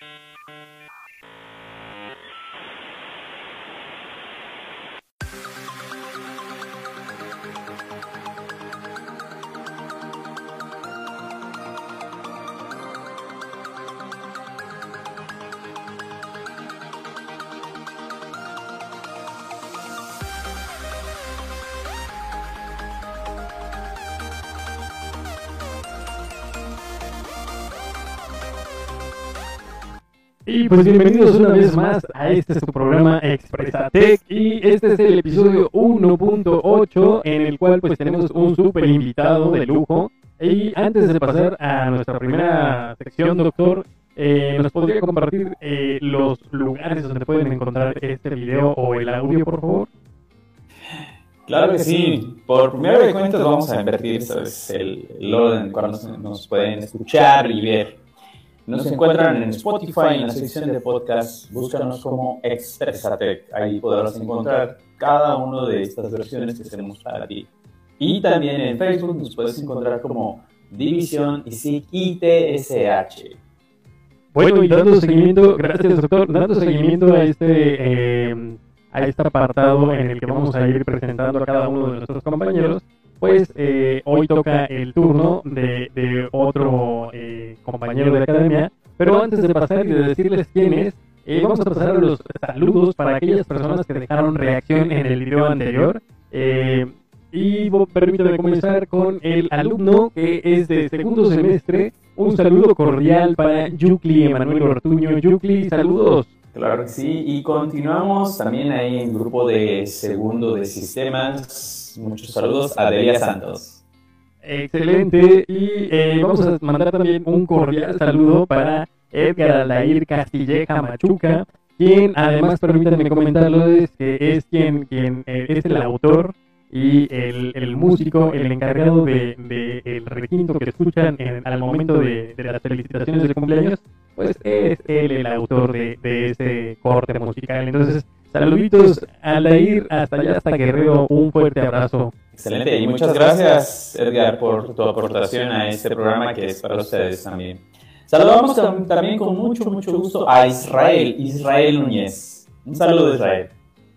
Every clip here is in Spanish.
Thank you. Y pues bienvenidos una vez más a este su programa Expresatec y este es el episodio 1.8 en el cual pues tenemos un super invitado de lujo y antes de pasar a nuestra primera sección doctor eh, nos podría compartir eh, los lugares donde pueden encontrar este video o el audio por favor Claro que sí. Por primera vez cuentas vamos a invertir ¿sabes? el, orden en el cual nos pueden escuchar y ver. Nos encuentran en Spotify, en la sección de podcast, búscanos como Expresatec. Ahí podrás encontrar cada una de estas versiones que tenemos para ti. Y también en Facebook nos puedes encontrar como División ITSH. Bueno, y dando seguimiento, gracias doctor, dando seguimiento a este, eh, a este apartado en el que vamos a ir presentando a cada uno de nuestros compañeros, pues eh, hoy toca el turno de, de otro eh, compañero de la academia, pero antes de pasar y de decirles quién es, eh, vamos a pasar a los saludos para aquellas personas que dejaron reacción en el video anterior. Eh, y permítame comenzar con el alumno que es de segundo semestre. Un saludo cordial para Yucli Emanuel Ortuño. Yucli, saludos. Claro que sí, y continuamos también ahí en grupo de segundo de sistemas. Muchos saludos a Delia Santos. Excelente. Y eh, vamos a mandar también un cordial saludo para Edgar Alair Castilleja Machuca, quien además, permítanme comentarlo, es es quien, quien eh, es el autor y el, el músico, el encargado de, de el requinto que escuchan en- al momento de, de las felicitaciones de cumpleaños, pues es él el autor de, de ese corte musical. Entonces, saluditos a Alair hasta allá, hasta Guerrero, un fuerte abrazo. Excelente, y muchas gracias Edgar por tu aportación a este programa que es para ustedes también. Saludamos tam- también con mucho, mucho gusto a Israel, Israel Núñez. Un saludo Israel.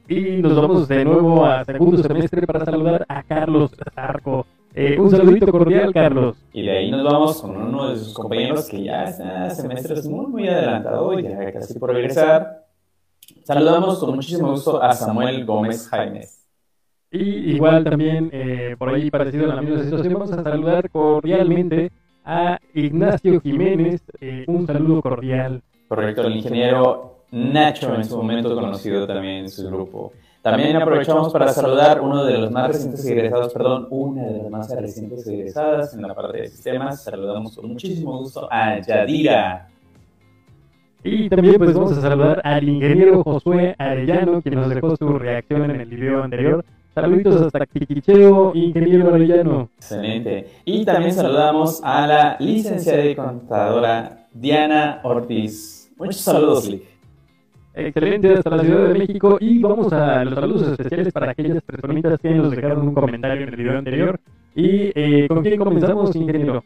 Y nos vamos de nuevo a segundo semestre para saludar a Carlos Zarco. Eh, un saludito cordial, Carlos. Y de ahí nos vamos con uno de sus compañeros que ya está semestres muy, muy adelantado, ya casi por regresar. Saludamos con muchísimo gusto a Samuel Gómez Jaimes. Y igual también, eh, por ahí parecido a la misma situación, vamos a saludar cordialmente a Ignacio Jiménez. Eh, un saludo cordial. Correcto, el ingeniero Nacho, en su momento conocido también en su grupo. También aprovechamos para saludar uno de los más recientes egresados, perdón, una de las más recientes egresadas en la parte de sistemas. Saludamos con muchísimo gusto a Yadira. Y también pues vamos a saludar al ingeniero Josué Arellano, quien nos dejó su reacción en el video anterior. Saluditos hasta Quiquicheo, ingeniero Arellano. Excelente. Y también saludamos a la licenciada y contadora Diana Ortiz. Muchos saludos, Lick. Excelente, hasta la Ciudad de México. Y vamos a los saludos especiales para aquellas personitas que nos dejaron un comentario en el video anterior. ¿Y eh, con quién comenzamos, ingeniero?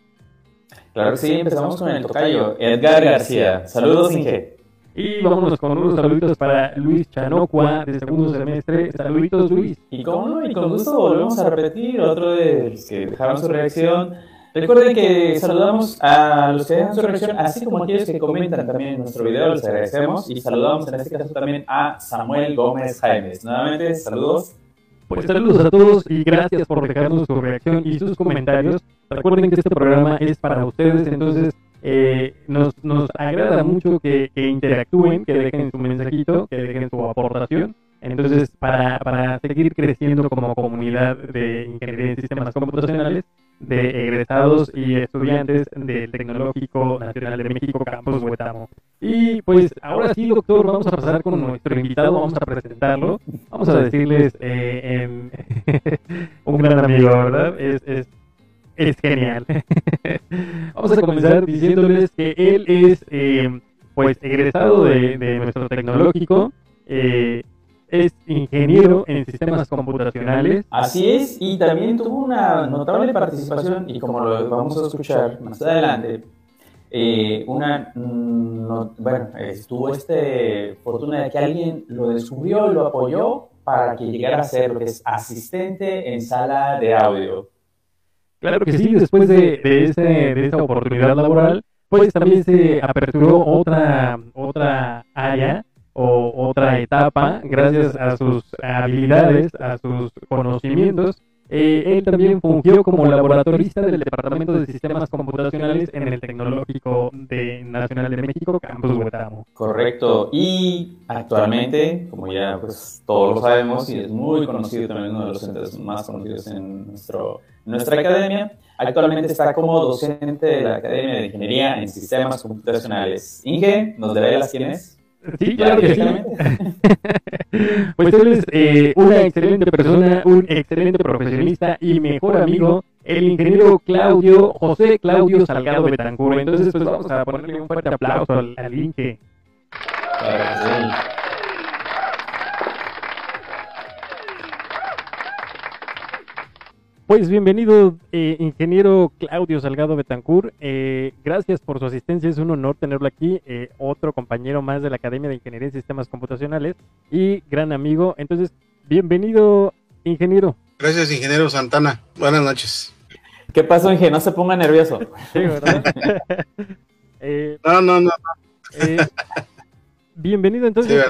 Claro que sí, empezamos con el tocayo, Edgar García. Saludos, Inge. Y vámonos con unos saluditos para Luis Chanocua de segundo semestre. Saluditos, Luis. Y como no, y con gusto volvemos a repetir otro de los que dejaron su reacción. Recuerden que saludamos a los que dejan su reacción, así como a aquellos que comentan también en nuestro video, les agradecemos. Y saludamos en este caso también a Samuel Gómez Jaimes. Nuevamente, saludos. Pues saludos a todos y gracias por dejarnos su reacción y sus comentarios. Recuerden que este programa es para ustedes, entonces eh, nos, nos agrada mucho que, interactúen, que dejen su mensajito, que dejen su aportación. Entonces, para, para seguir creciendo como comunidad de ingeniería en sistemas computacionales, de egresados y estudiantes del Tecnológico Nacional de México, Campus Huetamo. Y pues ahora sí, doctor, vamos a pasar con nuestro invitado, vamos a presentarlo, vamos a decirles eh, en- un gran amigo, ¿verdad? Es, es, es genial. vamos a comenzar diciéndoles que él es eh, pues egresado de, de nuestro tecnológico, eh, es ingeniero en sistemas computacionales, Así es, y también tuvo una notable participación, y como lo vamos a escuchar más adelante, eh, una, mm, bueno, estuvo este fortuna de que alguien lo descubrió, lo apoyó para que llegara a ser lo que es asistente en sala de audio. Claro que sí, después de, de, esa oportunidad laboral, pues también se aperturó otra, otra área o otra etapa gracias a sus habilidades, a sus conocimientos eh, él también fungió como laboratorista del Departamento de Sistemas Computacionales en el Tecnológico de Nacional de México, Campus Huetamo. Correcto. Y actualmente, como ya pues, todos lo sabemos, y es muy conocido también uno de los centros más conocidos en nuestro, nuestra academia, actualmente está como docente de la Academia de Ingeniería en Sistemas Computacionales. Inge, ¿nos develas quién es? Sí, claro que sí. pues él es eh, una excelente persona, un excelente profesionista y mejor amigo, el ingeniero Claudio, José Claudio Salgado Betancur. Entonces, pues vamos a ponerle un fuerte aplauso al, al Inge. Pues bienvenido, eh, ingeniero Claudio Salgado Betancur. Eh, gracias por su asistencia, es un honor tenerlo aquí. Eh, otro compañero más de la Academia de Ingeniería en Sistemas Computacionales y gran amigo. Entonces, bienvenido, ingeniero. Gracias, ingeniero Santana. Buenas noches. ¿Qué pasó, Inge? No se ponga nervioso. Sí, ¿verdad? no, no, no. bienvenido, entonces,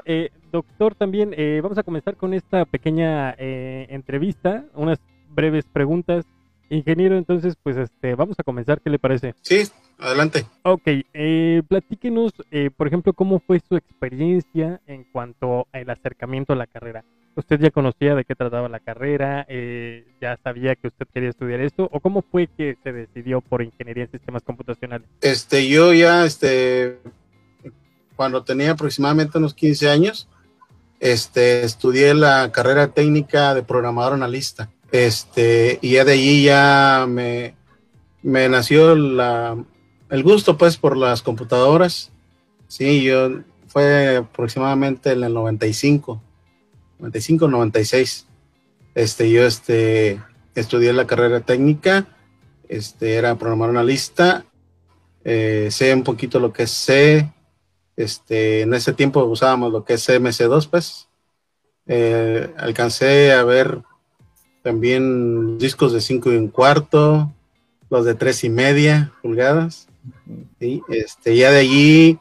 doctor, también vamos a comenzar con esta pequeña entrevista, unas breves preguntas. Ingeniero, entonces, pues este, vamos a comenzar, ¿qué le parece? Sí, adelante. Ok, eh, platíquenos, eh, por ejemplo, cómo fue su experiencia en cuanto al acercamiento a la carrera. ¿Usted ya conocía de qué trataba la carrera? Eh, ¿Ya sabía que usted quería estudiar esto? ¿O cómo fue que se decidió por ingeniería en sistemas computacionales? Este, yo ya, este, cuando tenía aproximadamente unos 15 años, este, estudié la carrera técnica de programador analista. Este, y ya de allí ya me, me nació la, el gusto pues por las computadoras. Sí, yo fue aproximadamente en el 95, 95, 96. Este, yo este, estudié la carrera técnica, este, era programador analista, eh, sé un poquito lo que es C, este, en ese tiempo usábamos lo que es CMC2, pues. Eh, alcancé a ver también discos de 5 y un cuarto, los de tres y media pulgadas. Y este, ya de allí,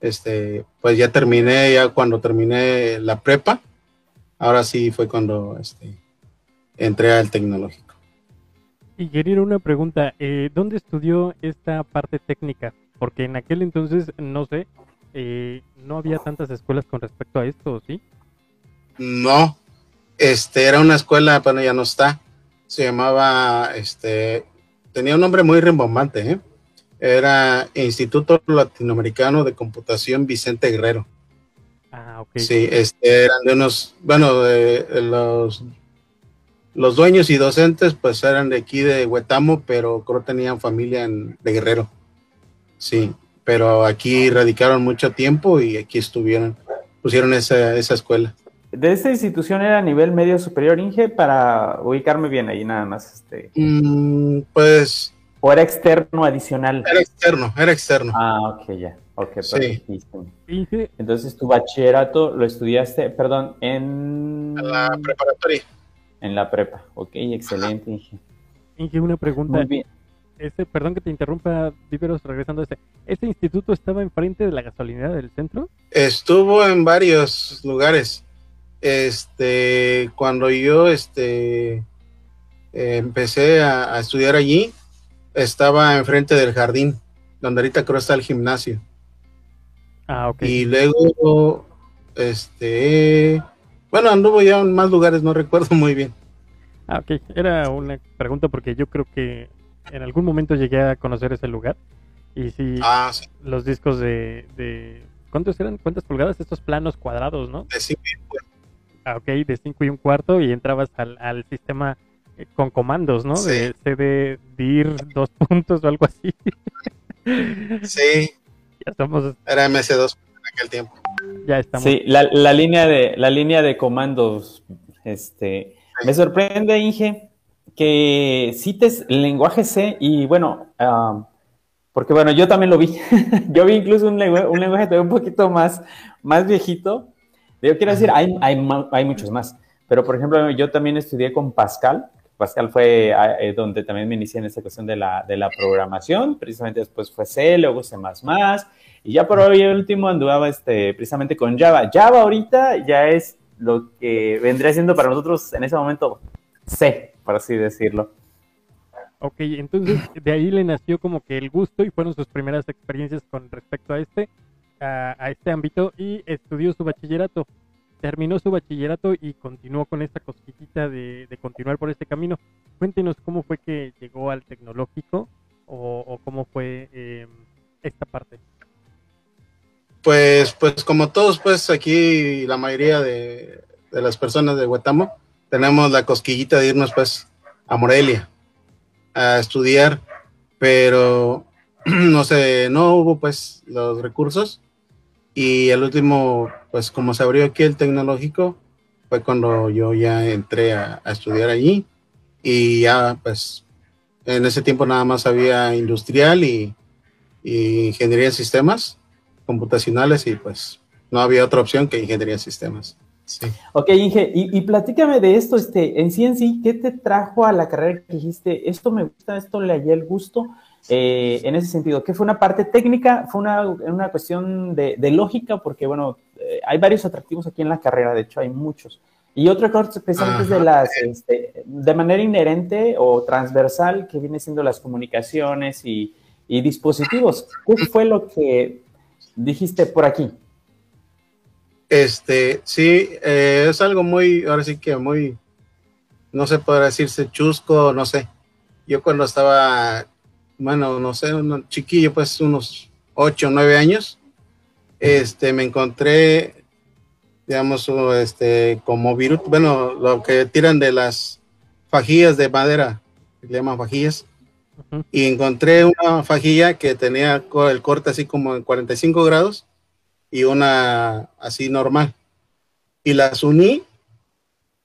este, pues ya terminé, ya cuando terminé la prepa, ahora sí fue cuando este, entré al tecnológico. Y quería una pregunta, eh, ¿dónde estudió esta parte técnica? Porque en aquel entonces, no sé, eh, no había tantas escuelas con respecto a esto, ¿sí? No, este, era una escuela, bueno, ya no está. Se llamaba, este, tenía un nombre muy rimbombante, ¿eh? Era Instituto Latinoamericano de Computación Vicente Guerrero. Ah, ok. Sí, este, eran de unos, bueno, de, los, los dueños y docentes, pues eran de aquí de Huetamo, pero creo que tenían familia en, de Guerrero. Sí, pero aquí radicaron mucho tiempo y aquí estuvieron, pusieron esa, esa escuela de esta institución era a nivel medio superior, Inge, para ubicarme bien ahí nada más. Este. Mm, pues. ¿O era externo adicional? Era externo, era externo. Ah, ok, ya. Ok, sí. Entonces tu bachillerato lo estudiaste, perdón, en... En la preparatoria. En la prepa, ok, excelente, Inge. Inge, una pregunta. Muy bien. Este, perdón que te interrumpa, Viveros, regresando a este. ¿Este instituto estaba enfrente de la gasolinera del centro? Estuvo en varios lugares este, cuando yo este, empecé a, estudiar allí, estaba enfrente del jardín, donde ahorita creo está el gimnasio. Ah, ok. Y luego, este, bueno, anduvo ya en más lugares, no recuerdo muy bien. Ah, ok. Era una pregunta porque yo creo que en algún momento llegué a conocer ese lugar. Y sí, ah, los discos de, de, ¿Cuántos eran? ¿Cuántas pulgadas? Estos planos cuadrados, ¿no? De Ah, ok, de 5 y un cuarto y entrabas al, al sistema eh, con comandos, ¿no? De CD, DIR, dos puntos o algo así. sí. Ya estamos. Era MS2 en aquel tiempo. Ya estamos. Sí, la, la, línea de la línea de comandos, este, me sorprende, Inge, que cites el lenguaje C y bueno, Porque bueno, yo también lo vi. yo vi incluso un lenguaje, un lenguaje un poquito más, más viejito. Yo quiero decir, hay, hay, hay muchos más. Pero por ejemplo, yo también estudié con Pascal. Pascal fue ah, eh, donde también me inicié en esta cuestión de la, de la programación. Precisamente después fue C, luego C++. Y ya por hoy el último andaba este, precisamente con Java. Java ahorita ya es lo que vendría siendo para nosotros en ese momento C, por así decirlo. Ok, entonces de ahí le nació como que el gusto y fueron sus primeras experiencias con respecto a este, a, este ámbito y estudió su bachillerato. Terminó su bachillerato y continuó con esta cosquillita de, continuar por este camino. Cuéntenos cómo fue que llegó al tecnológico o, cómo fue em, esta parte. Pues, pues como todos, pues aquí la mayoría de, de las personas de Huetamo tenemos la cosquillita de irnos pues a Morelia a estudiar, pero no sé, no hubo pues los recursos y el último, pues como se abrió aquí el tecnológico, fue cuando yo ya entré a, estudiar allí y ya pues en ese tiempo nada más había industrial y, y ingeniería en sistemas computacionales y pues no había otra opción que ingeniería en sistemas. Ok, Inge, y, platícame de esto, este, en sí en sí, ¿qué te trajo a la carrera que dijiste, esto me gusta, esto le hallé el gusto? Eh, en ese sentido, ¿qué fue una parte técnica? ¿Fue una, una cuestión de, lógica? Porque, bueno, eh, hay varios atractivos aquí en la carrera, de hecho hay muchos. Y otra cosa especialmente es de las, este, de manera inherente o transversal, que viene siendo las comunicaciones y, y dispositivos. ¿Qué fue lo que dijiste por aquí? Este, sí, eh, es algo muy, ahora sí que muy, no sé, podrá decirse chusco, no sé. Yo cuando estaba, bueno, no sé, un chiquillo, pues unos ocho o nueve años, este, me encontré, digamos, este, como virus, bueno, lo que tiran de las fajillas de madera, le llaman fajillas, y encontré una fajilla que tenía el corte así como en 45 grados, y una así normal. Y las uní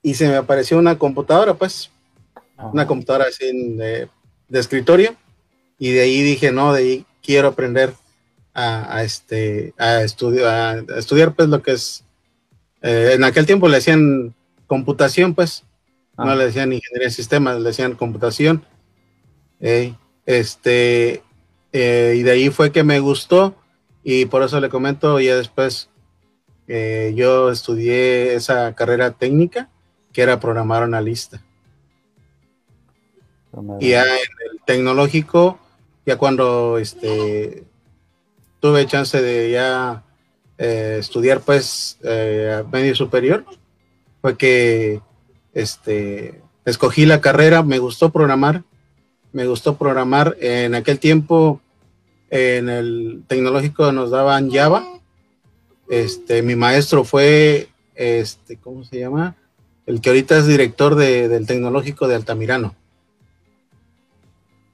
y se me apareció una computadora, pues, una computadora así de, escritorio. Y de ahí dije, no, de ahí quiero aprender a, este, a, estudiar, a estudiar, pues, lo que es, eh, en aquel tiempo le decían computación, pues, no ah. le decían ingeniería de sistemas, le decían computación. este, eh, y de ahí fue que me gustó y por eso le comento, ya después eh, yo estudié esa carrera técnica que era programar analista. Y ya en el tecnológico, ya cuando este, tuve chance de ya eh, estudiar pues eh, medio superior, fue que este, escogí la carrera, me gustó programar, me gustó programar. En aquel tiempo en el tecnológico nos daban Java. Este, mi maestro fue, este, ¿cómo se llama? El que ahorita es director del tecnológico de Altamirano.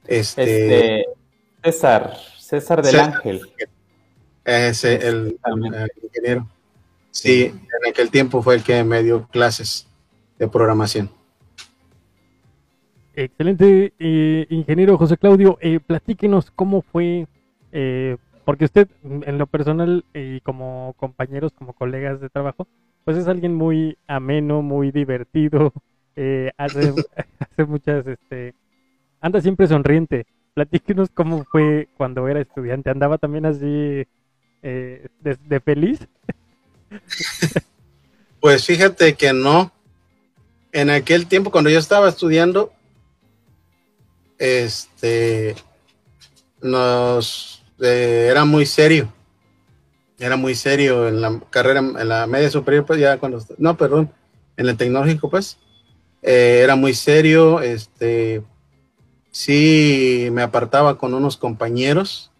Este, este César, César del Ángel. Ese, el, ingeniero. Sí, en aquel tiempo fue el que me dio clases de programación. Excelente, eh, ingeniero José Claudio. Eh, platíquenos cómo fue eh, porque usted, en lo personal y como compañeros, como colegas de trabajo, pues es alguien muy ameno, muy divertido, eh, hace, hace muchas, este, anda siempre sonriente. Platíquenos cómo fue cuando era estudiante. ¿Andaba también así eh, de, feliz? Pues fíjate que no. En aquel tiempo, cuando yo estaba estudiando, este, nos eh, era muy serio. Era muy serio en la carrera, en la media superior, pues ya cuando, no, perdón, en el tecnológico, pues, eh, era muy serio, este, sí me apartaba con unos compañeros,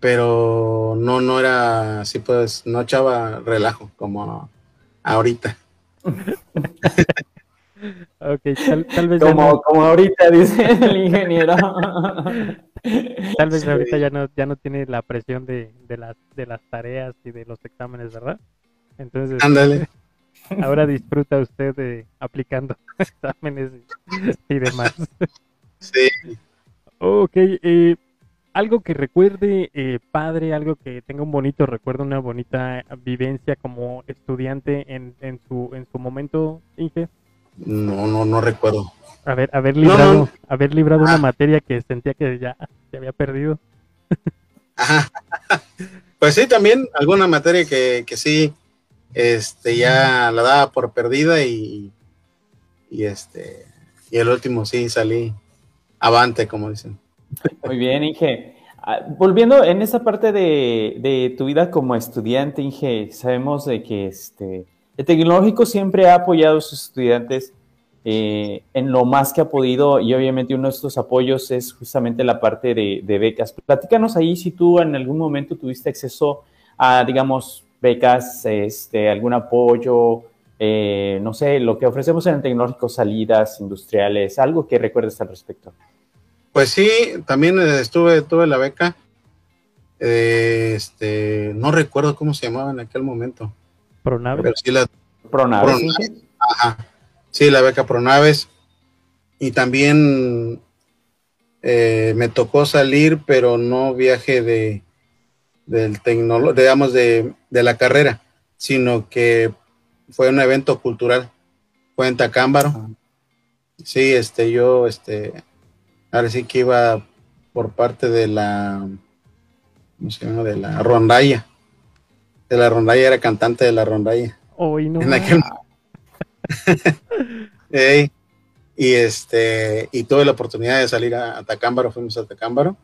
pero no, no era así, pues, no echaba relajo como ahorita. tal, vez como, como ahorita dice el ingeniero. Tal vez ahorita ya no, ya no tiene la presión de, de, las, de las tareas y de los exámenes, ¿verdad? Entonces, Ándale. ahora disfruta usted de aplicando exámenes y, demás. Sí. Ok, eh, algo que recuerde eh, padre, algo que tenga un bonito recuerdo, una bonita vivencia como estudiante en, en su en su momento, Inge. No, no, no recuerdo. A ver, haber librado, haber librado una ah. materia que sentía que ya se había perdido. Ajá. Pues sí, también alguna materia que, que sí, este, ya la daba por perdida y, y este, y el último sí salí avante, como dicen. Muy bien, Inge. Ah, volviendo en esa parte de, tu vida como estudiante, Inge, sabemos de que este, el tecnológico siempre ha apoyado a sus estudiantes eh, en lo más que ha podido y obviamente uno de estos apoyos es justamente la parte de, becas. Platícanos ahí si tú en algún momento tuviste acceso a, digamos, becas, este, algún apoyo, eh, no sé, lo que ofrecemos en el tecnológico, salidas industriales, algo que recuerdes al respecto. Pues sí, también estuve, tuve la beca. este, no recuerdo cómo se llamaba en aquel momento. Pronaves. Pero sí la Pronaves. Ajá. Sí, la beca Pronaves. Y también eh, me tocó salir, pero no viaje de del digamos, de, de, la carrera, sino que fue un evento cultural. Fue en Tacámbaro. Sí, este, yo, este, ahora sí que iba por parte de la, ¿cómo se llama? De la rondalla. De la rondalla, era cantante de la rondalla. Hoy no. y este, y tuve la oportunidad de salir a, Tacámbaro, fuimos a Tacámbaro.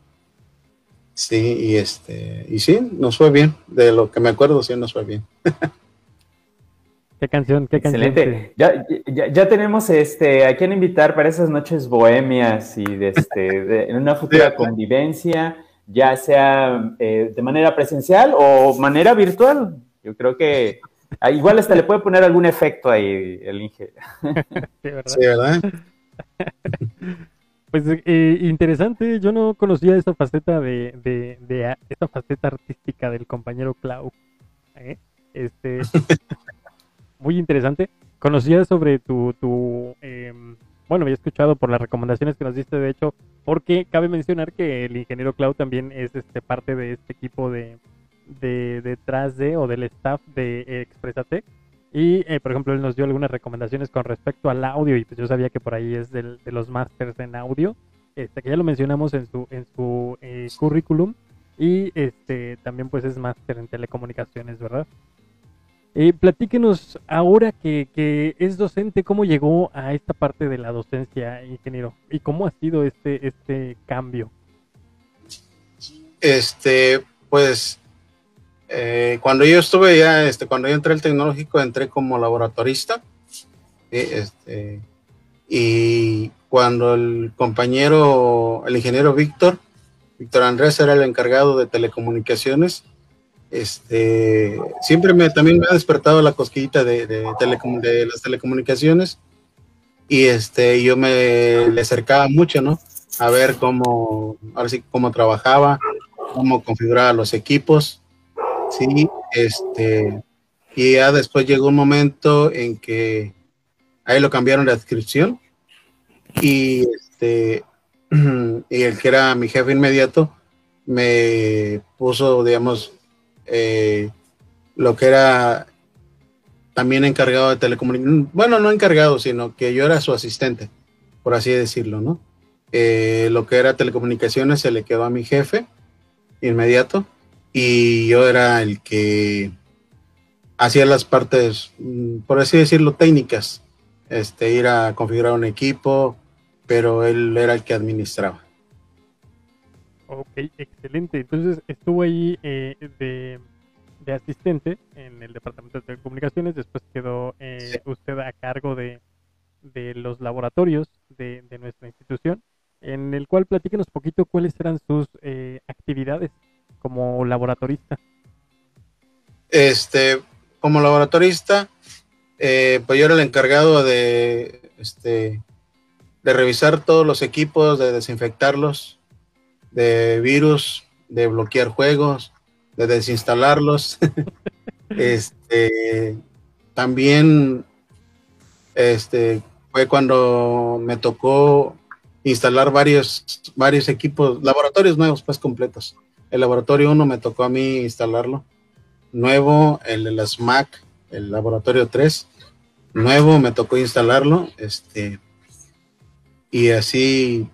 Sí, y este, y sí, nos fue bien. De lo que me acuerdo, sí nos fue bien. ¿Qué canción? ¿Qué Excelente. Ya, ya, tenemos este, a quién invitar para esas noches bohemias y de, este, en una futura convivencia, ya sea eh, de manera presencial o manera virtual. Yo creo que ah, igual hasta le puede poner algún efecto ahí el Inge. Sí, ¿verdad? Pues eh, interesante, yo no conocía esa faceta de, de, de, esta faceta artística del compañero Clau. ¿eh? Este, muy interesante. Conocía sobre tu, tu em, bueno, había escuchado por las recomendaciones que nos diste, de hecho, porque cabe mencionar que el ingeniero Cloud también es este parte de este equipo de, de detrás de o del staff de Expresatec. Y, eh, por ejemplo, él nos dio algunas recomendaciones con respecto al audio y pues yo sabía que por ahí es de los másters en audio, este, que ya lo mencionamos en su, en su eh, currículum. Y este también pues es máster en telecomunicaciones, ¿verdad? Eh, platíquenos ahora que, es docente, ¿cómo llegó a esta parte de la docencia, ingeniero? ¿Y cómo ha sido este, este cambio? Este, pues, eh, cuando yo estuve ya, este, cuando yo entré al tecnológico, entré como laboratorista. Este, y cuando el compañero, el ingeniero Víctor, Víctor Andrés era el encargado de telecomunicaciones, este, siempre me, también me ha despertado la cosquillita de, de, de las telecomunicaciones. Y este, yo me le acercaba mucho, ¿no? A ver cómo, ahora sí, cómo trabajaba, cómo configuraba los equipos, sí, este, y ya después llegó un momento en que ahí lo cambiaron de adscripción y este, y el que era mi jefe inmediato me puso, digamos, eh, lo que era también encargado de telecomunicaciones, bueno, no encargado, sino que yo era su asistente, por así decirlo, ¿no? Eh, lo que era telecomunicaciones se le quedó a mi jefe inmediato y yo era el que hacía las partes, mm, por así decirlo, técnicas, este, ir a configurar un equipo, pero él era el que administraba. Ok, excelente. Entonces estuvo ahí eh, de, asistente en el Departamento de Telecomunicaciones, después quedó eh, usted a cargo de, los laboratorios de, nuestra institución, en el cual platíquenos poquito cuáles eran sus eh, actividades como laboratorista. Este, como laboratorista, pues yo era el encargado de, este, de revisar todos los equipos, de desinfectarlos, de virus, de bloquear juegos, de desinstalarlos. este, también este, fue cuando me tocó instalar varios, varios equipos, laboratorios nuevos, pues completos. El laboratorio 1 me tocó a mí instalarlo. Nuevo, el de las Mac, el laboratorio 3, nuevo, me tocó instalarlo. Este, y así,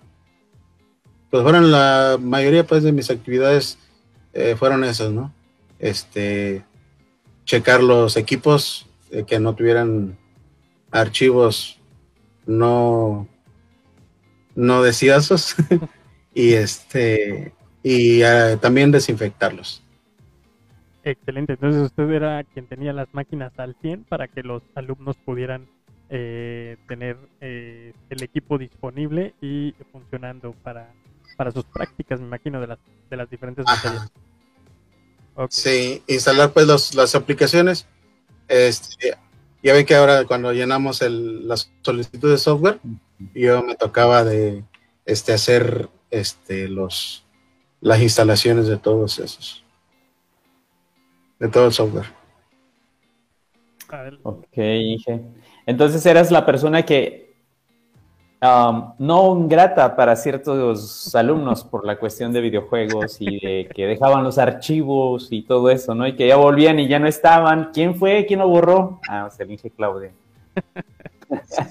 pues fueron la mayoría pues de mis actividades eh, fueron esas, ¿no? Este, checar los equipos eh, que no tuvieran archivos no no deseosos y este y ah, también desinfectarlos. Excelente, entonces usted era quien tenía las máquinas al 100 para que los alumnos pudieran eh, tener eh, el equipo disponible y funcionando para, para sus prácticas, me imagino, de las, de las diferentes materias. Sí, instalar pues las aplicaciones. Este, ya ven que ahora cuando llenamos el, las solicitudes de software, yo me tocaba de este, hacer este, los, las instalaciones de todos esos, de todo el software. Ok, Entonces eras la persona que Um, no grata para ciertos alumnos por la cuestión de videojuegos y de que dejaban los archivos y todo eso, ¿no? Y que ya volvían y ya no estaban. ¿Quién fue? ¿Quién lo borró? Ah, se dije Claudia.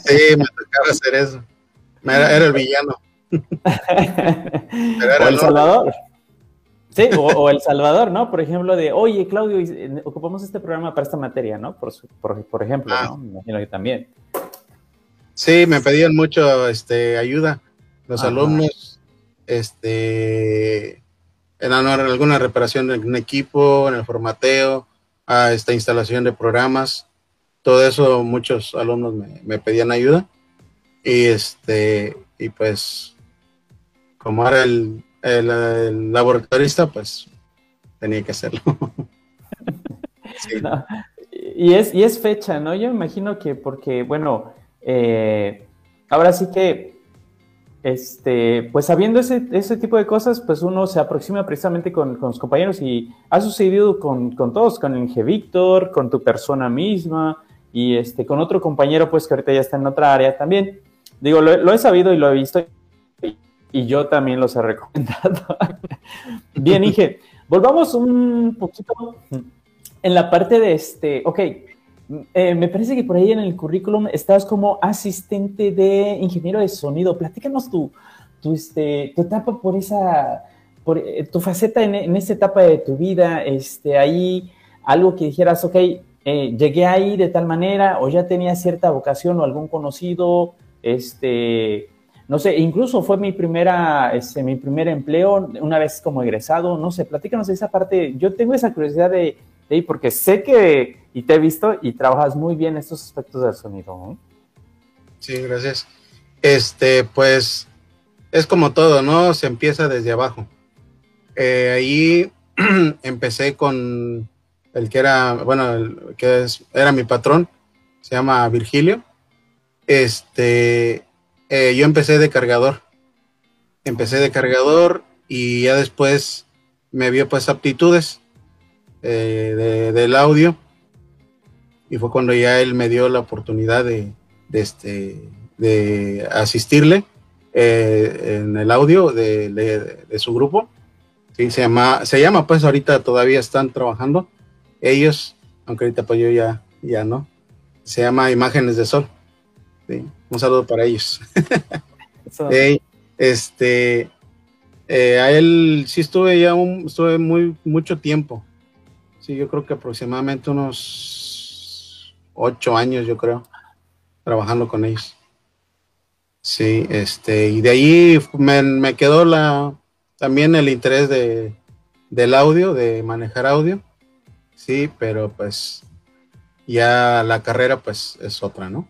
Sí, me tocaba hacer eso. Era, el villano. o El Salvador. Sí, o, El Salvador, ¿no? Por ejemplo, de, oye, Claudio, ocupamos este programa para esta materia, ¿no? Por, por, ejemplo, ah. ¿no? Me imagino que también. Sí, me pedían mucho este, ayuda. Los alumnos, este, en alguna reparación en un equipo, en el formateo, a esta instalación de programas, todo eso muchos alumnos me, pedían ayuda. Y este y pues como era el, el, laboratorista pues tenía que hacerlo. y, es, y es fecha, ¿no? Yo imagino que porque, bueno, eh, ahora sí que, este, pues sabiendo ese, tipo de cosas, pues uno se aproxima precisamente con, los compañeros y ha sucedido con, todos, con el G. Víctor, con tu persona misma y este, con otro compañero, pues que ahorita ya está en otra área también. Digo, lo, he sabido y lo he visto y, yo también los he recomendado. Bien, Inge, volvamos un poquito en la parte de este, ok, eh, me parece que por ahí en el currículum estás como asistente de ingeniero de sonido. Platícanos tu, tu, este, tu etapa por esa, por, eh, tu faceta en, en esa etapa de tu vida, este, ahí algo que dijeras, ok, eh, llegué ahí de tal manera o ya tenía cierta vocación o algún conocido, este, no sé, incluso fue mi primera, este, mi primer empleo una vez como egresado, no sé, platícanos esa parte. Yo tengo esa curiosidad de ¿sí? Porque sé que, y te he visto, y trabajas muy bien estos aspectos del sonido. Sí, gracias. Este, pues, es como todo, ¿no? Se empieza desde abajo. Eh, ahí empecé con el que era, bueno, que es, era mi patrón, se llama Virgilio. Este, eh, yo empecé de cargador. Empecé de cargador y ya después me vio pues aptitudes eh, del audio y fue cuando ya él me dio la oportunidad de, este, de asistirle eh, en el audio de, su grupo. Sí, se, llama, se llama, pues ahorita todavía están trabajando ellos, aunque ahorita pues yo ya, ya no. Se llama Imágenes de Sol. Un saludo para ellos. este, eh, a él sí estuve ya un, estuve muy mucho tiempo Sí, yo creo que aproximadamente unos ocho años, yo creo, trabajando con ellos. Sí, este, y de ahí me, quedó la, también el interés de, del audio, de manejar audio. Sí, pero pues ya la carrera pues es otra, ¿no?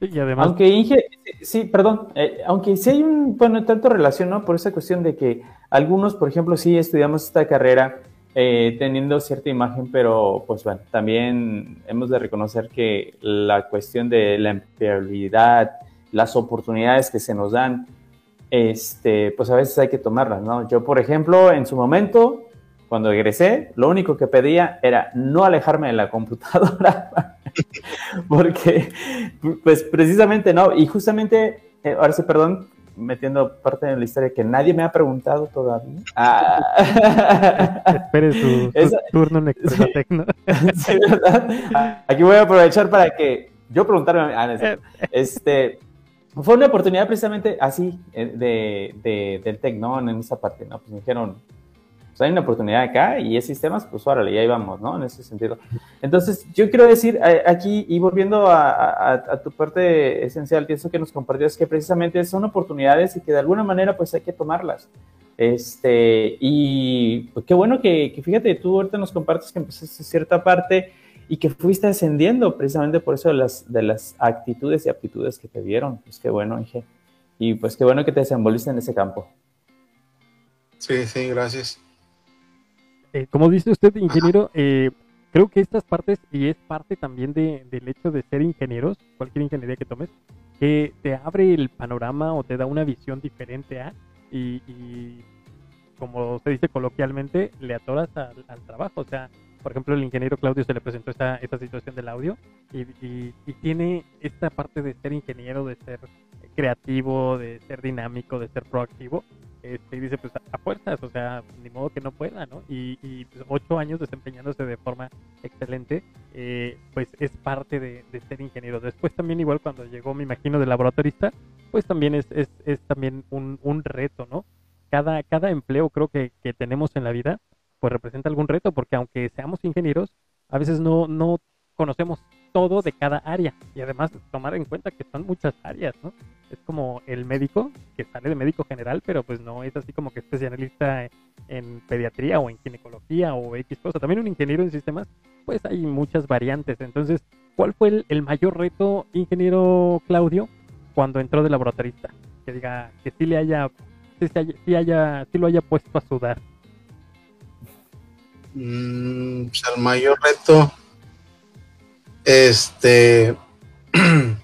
Y además... Aunque Inge, sí, perdón, eh, aunque sí hay un, bueno, tanto relación, ¿no? Por esa cuestión de que algunos, por ejemplo, sí estudiamos esta carrera eh, teniendo cierta imagen, pero pues bueno, también hemos de reconocer que la cuestión de la empleabilidad, las oportunidades que se nos dan, este, pues a veces hay que tomarlas, ¿no? Yo, por ejemplo, en su momento, cuando egresé, lo único que pedía era no alejarme de la computadora, porque, pues precisamente, ¿no? Y justamente eh, ahora sí, perdón, metiendo parte de la historia que nadie me ha preguntado todavía. Ah. Espere su, turno en Expressatec, sí, ¿verdad? Aquí voy a aprovechar para que yo preguntarme, ah, este, fue una oportunidad precisamente así eh, de, de, del TEC, ¿no? En esa parte, ¿no? Pues me dijeron, pues hay una oportunidad acá y es sistemas, pues órale, ya ahí vamos, ¿no? En ese sentido. Entonces, yo quiero decir aquí, y volviendo a, tu parte esencial, pienso que nos compartió, es que precisamente son oportunidades y que de alguna manera pues hay que tomarlas. Este, y pues qué bueno que, que fíjate, tú ahorita nos compartes que empezaste cierta parte y que fuiste ascendiendo precisamente por eso de las, de las actitudes y aptitudes que te dieron. Pues qué bueno, Inge. Y pues qué bueno que te desenvolviste en ese campo. Sí, sí, gracias. Eh, como dice usted, ingeniero, eh, creo que estas partes, y es parte también de, del hecho de ser ingenieros, cualquier ingeniería que tomes, que te abre el panorama o te da una visión diferente a, y, como se dice coloquialmente, le atoras al, trabajo. O sea, por ejemplo, el ingeniero Claudio se le presentó esta, esta situación del audio y, y, tiene esta parte de ser ingeniero, de ser creativo, de ser dinámico, de ser proactivo, este, y dice, pues a fuerzas, o sea, ni modo que no pueda, ¿no? Y, pues, ocho años desempeñándose de forma excelente, eh, pues es parte de, ser ingeniero. Después también igual cuando llegó, me imagino, de laboratorista, pues también es, es, es también un, un, reto, ¿no? Cada, cada empleo creo que, que tenemos en la vida, pues representa algún reto, porque aunque seamos ingenieros, a veces no, no conocemos todo de cada área y además tomar en cuenta que son muchas áreas, ¿no? Es como el médico que sale de médico general, pero pues no es así como que especialista en pediatría o en ginecología o X cosa. También un ingeniero en sistemas, pues hay muchas variantes. Entonces, ¿cuál fue el, mayor reto, ingeniero Claudio, cuando entró de laboratorista? Que diga, que sí le haya, sí, haya, sí lo haya puesto a sudar. Mm, pues el mayor reto este,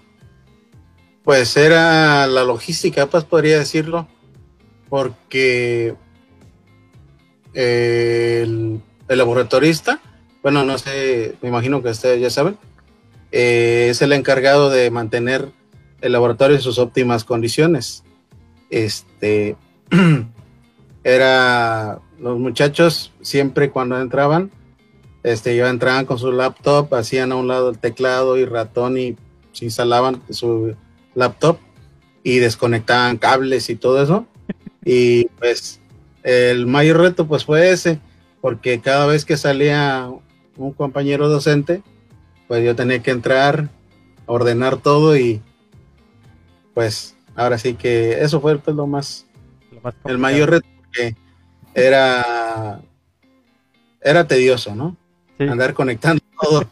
pues era la logística, pues podría decirlo, porque el, laboratorista, bueno, no sé, me imagino que ustedes ya saben, eh, es el encargado de mantener el laboratorio en sus óptimas condiciones. Este, era los muchachos siempre cuando entraban este, ya entraban con su laptop, hacían a un lado el teclado y ratón y se instalaban su laptop y desconectaban cables y todo eso. Y pues el mayor reto pues fue ese, porque cada vez que salía un compañero docente, pues yo tenía que entrar, ordenar todo y pues ahora sí que eso fue pues, lo más, el mayor reto porque era era tedioso, ¿no? Andar conectando todo,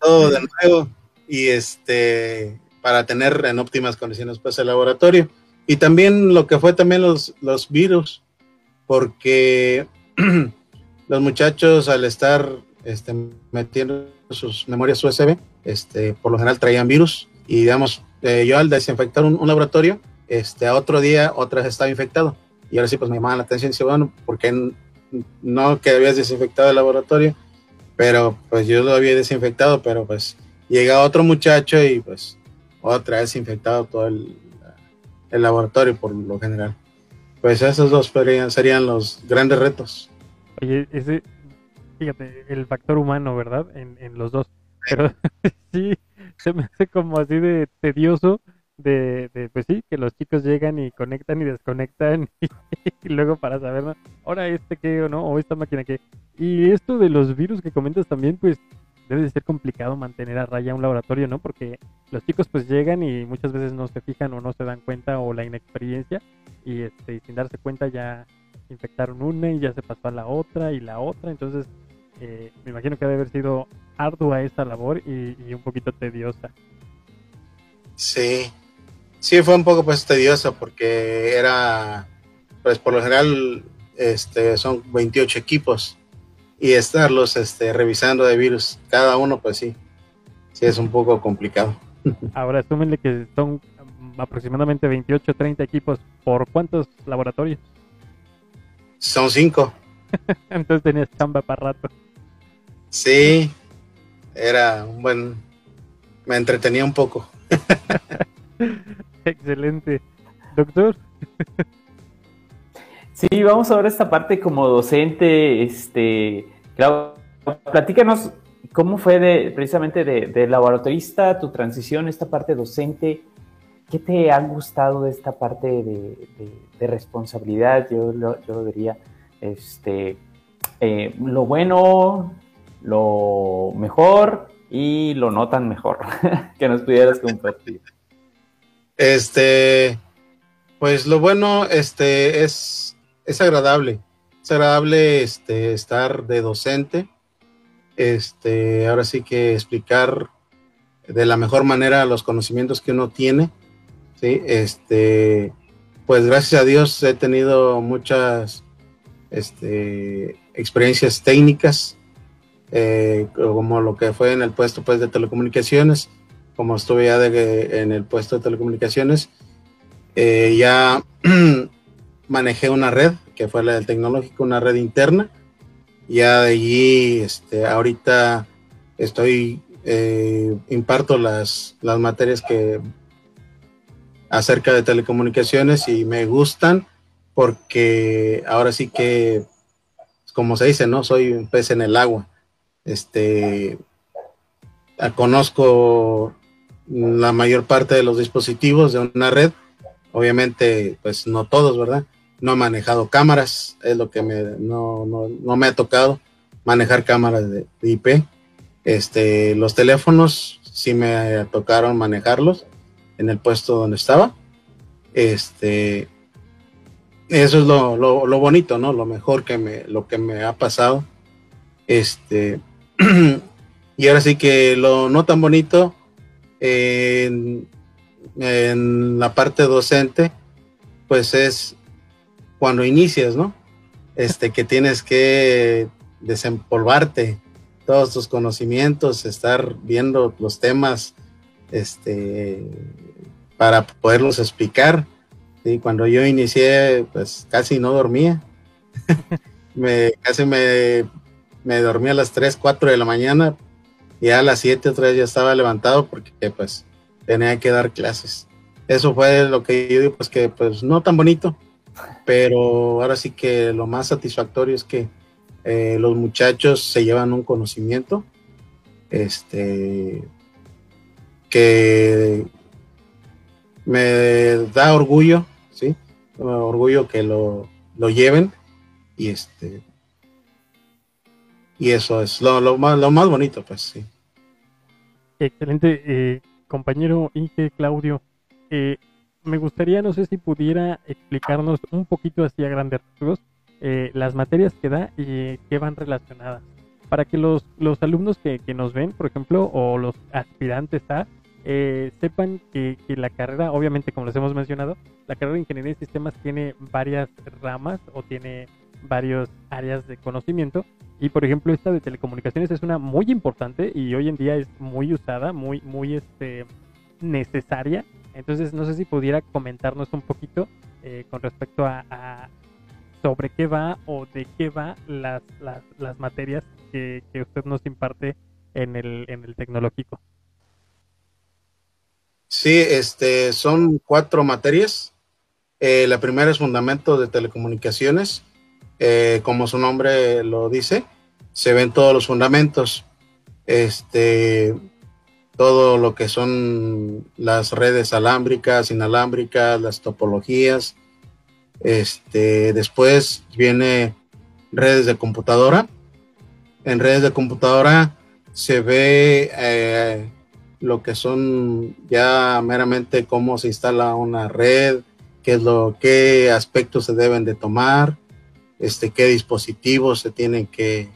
todo de nuevo y este para tener en óptimas condiciones pues el laboratorio. Y también lo que fue también los, los virus porque los muchachos al estar este, metiendo sus memorias USB este por lo general traían virus y digamos eh, yo al desinfectar un, laboratorio este a otro día otra vez estaba infectado. Y ahora sí pues me llamaban la atención y dice bueno porque no que habías desinfectado el laboratorio pero pues yo lo había desinfectado, pero pues llega otro muchacho y pues otra vez infectado todo el, laboratorio por lo general. Pues esos dos serían, los grandes retos. Oye, ese, fíjate, el factor humano, ¿verdad? En, en los dos. Pero sí, se me hace como así de tedioso de, pues sí, que los chicos llegan y conectan y desconectan y, luego para saber, ahora este qué o no, o esta máquina qué. Y esto de los virus que comentas también, pues debe de ser complicado mantener a raya un laboratorio, ¿no? Porque los chicos pues llegan y muchas veces no se fijan o no se dan cuenta o la inexperiencia y este sin darse cuenta ya infectaron una y ya se pasó a la otra y la otra, entonces eh, me imagino que debe haber sido ardua esta labor y, y un poquito tediosa. Sí, Sí, fue un poco pues tedioso porque era, pues por lo general, este, son 28 equipos y estarlos este, revisando de virus cada uno, pues sí, sí es un poco complicado. Ahora, asúmenle que son aproximadamente 28 30 equipos. ¿Por cuántos laboratorios? Son cinco. Entonces tenías chamba para rato. Sí, era un buen... Me entretenía un poco. Excelente. Doctor. Sí, vamos a ver esta parte como docente. Este, claro, platícanos cómo fue de, precisamente de, laboratorista tu transición, esta parte docente. ¿Qué te ha gustado de esta parte de, responsabilidad? Yo lo, diría, este, eh, lo bueno, lo mejor y lo no tan mejor que nos pudieras compartir. Este, pues lo bueno, este, es, es agradable, es agradable, este, estar de docente, este, ahora sí que explicar de la mejor manera los conocimientos que uno tiene, sí, este, pues gracias a Dios he tenido muchas, este, experiencias técnicas, eh, como lo que fue en el puesto pues, de telecomunicaciones, como estuve ya en el puesto de telecomunicaciones, eh, ya manejé una red, que fue la del tecnológico, una red interna. Ya de allí, este, ahorita estoy, eh, imparto las, las materias que acerca de telecomunicaciones y me gustan porque ahora sí que, como se dice, ¿no? Soy un pez en el agua este, conozco la mayor parte de los dispositivos de una red. Obviamente, pues no todos, ¿verdad? No he manejado cámaras, es lo que me, no, me ha tocado manejar cámaras de, IP. Este, los teléfonos sí me tocaron manejarlos en el puesto donde estaba. Este, eso es lo, lo, bonito, ¿no? Lo mejor que me, lo que me ha pasado. Este, y ahora sí que lo no tan bonito en, la parte docente, pues es cuando inicias, ¿no? Este, que tienes que desempolvarte todos tus conocimientos, estar viendo los temas, este, para poderlos explicar. y Cuando yo inicié, pues casi no dormía. me, casi me me dormí a las 3, 4 de la mañana y a las 7 otra vez ya estaba levantado porque pues tenía que dar clases. Eso fue lo que yo digo, pues que pues no tan bonito, pero ahora sí que lo más satisfactorio es que eh, los muchachos se llevan un conocimiento, este, que me da orgullo, ¿sí? Orgullo que lo, lo lleven y este, y eso es lo, lo, más, lo más bonito, pues sí. Excelente, eh, compañero Inge Claudio. Eh, me gustaría, no sé si pudiera explicarnos un poquito así a grandes rasgos eh, las materias que da y qué van relacionadas. Para que los, los alumnos que, que nos ven, por ejemplo, o los aspirantes a, sepan que, que, la carrera, obviamente como les hemos mencionado, la carrera de Ingeniería de Sistemas tiene varias ramas o tiene varias áreas de conocimiento y por ejemplo esta de telecomunicaciones es una muy importante y hoy en día es muy usada, muy, muy este, necesaria. Entonces no sé si pudiera comentarnos un poquito eh, con respecto a, sobre qué va o de qué va las, las, materias que, usted nos imparte en el, en el tecnológico. Sí, este, son cuatro materias. Eh, la primera es fundamento de telecomunicaciones. Eh, como su nombre lo dice, se ven todos los fundamentos, este, todo lo que son las redes alámbricas, inalámbricas, las topologías. Este, después viene redes de computadora. En redes de computadora se ve eh, lo que son ya meramente cómo se instala una red, qué es lo, qué aspectos se deben de tomar, este, qué dispositivos se tienen que,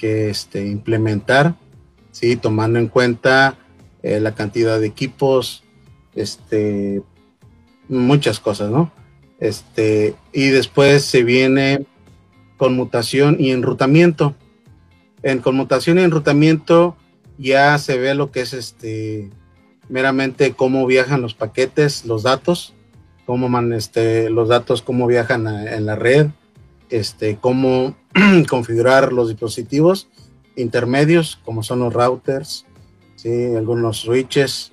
este, implementar, ¿sí? tomando en cuenta eh, la cantidad de equipos, este, muchas cosas, ¿no? Este, y después se viene conmutación y enrutamiento. En conmutación y enrutamiento ya se ve lo que es este meramente cómo viajan los paquetes, los datos, cómo man, este, los datos, cómo viajan en la red, este, cómo configurar los dispositivos intermedios, como son los routers, ¿sí? algunos switches,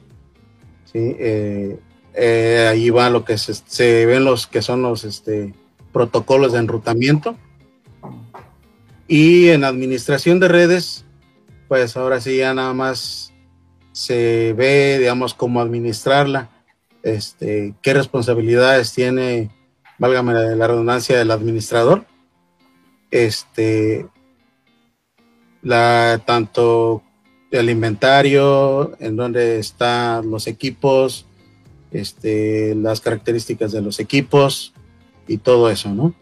¿sí? Eh, eh, ahí va lo que se, se, ven los que son los este, protocolos de enrutamiento. Y en administración de redes, pues ahora sí ya nada más se ve, digamos, cómo administrarla, este, qué responsabilidades tiene, válgame la redundancia, del administrador. Este, la, tanto el inventario, en donde están los equipos, este, las características de los equipos y todo eso, ¿no?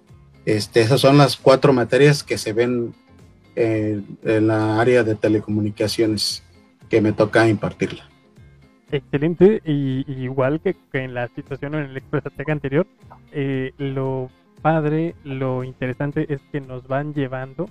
Este, esas son las cuatro materias que se ven en, la área de telecomunicaciones que me toca impartirla. Excelente, y, igual que, en la situación en el Expressatec anterior, eh, lo padre, lo interesante es que nos van llevando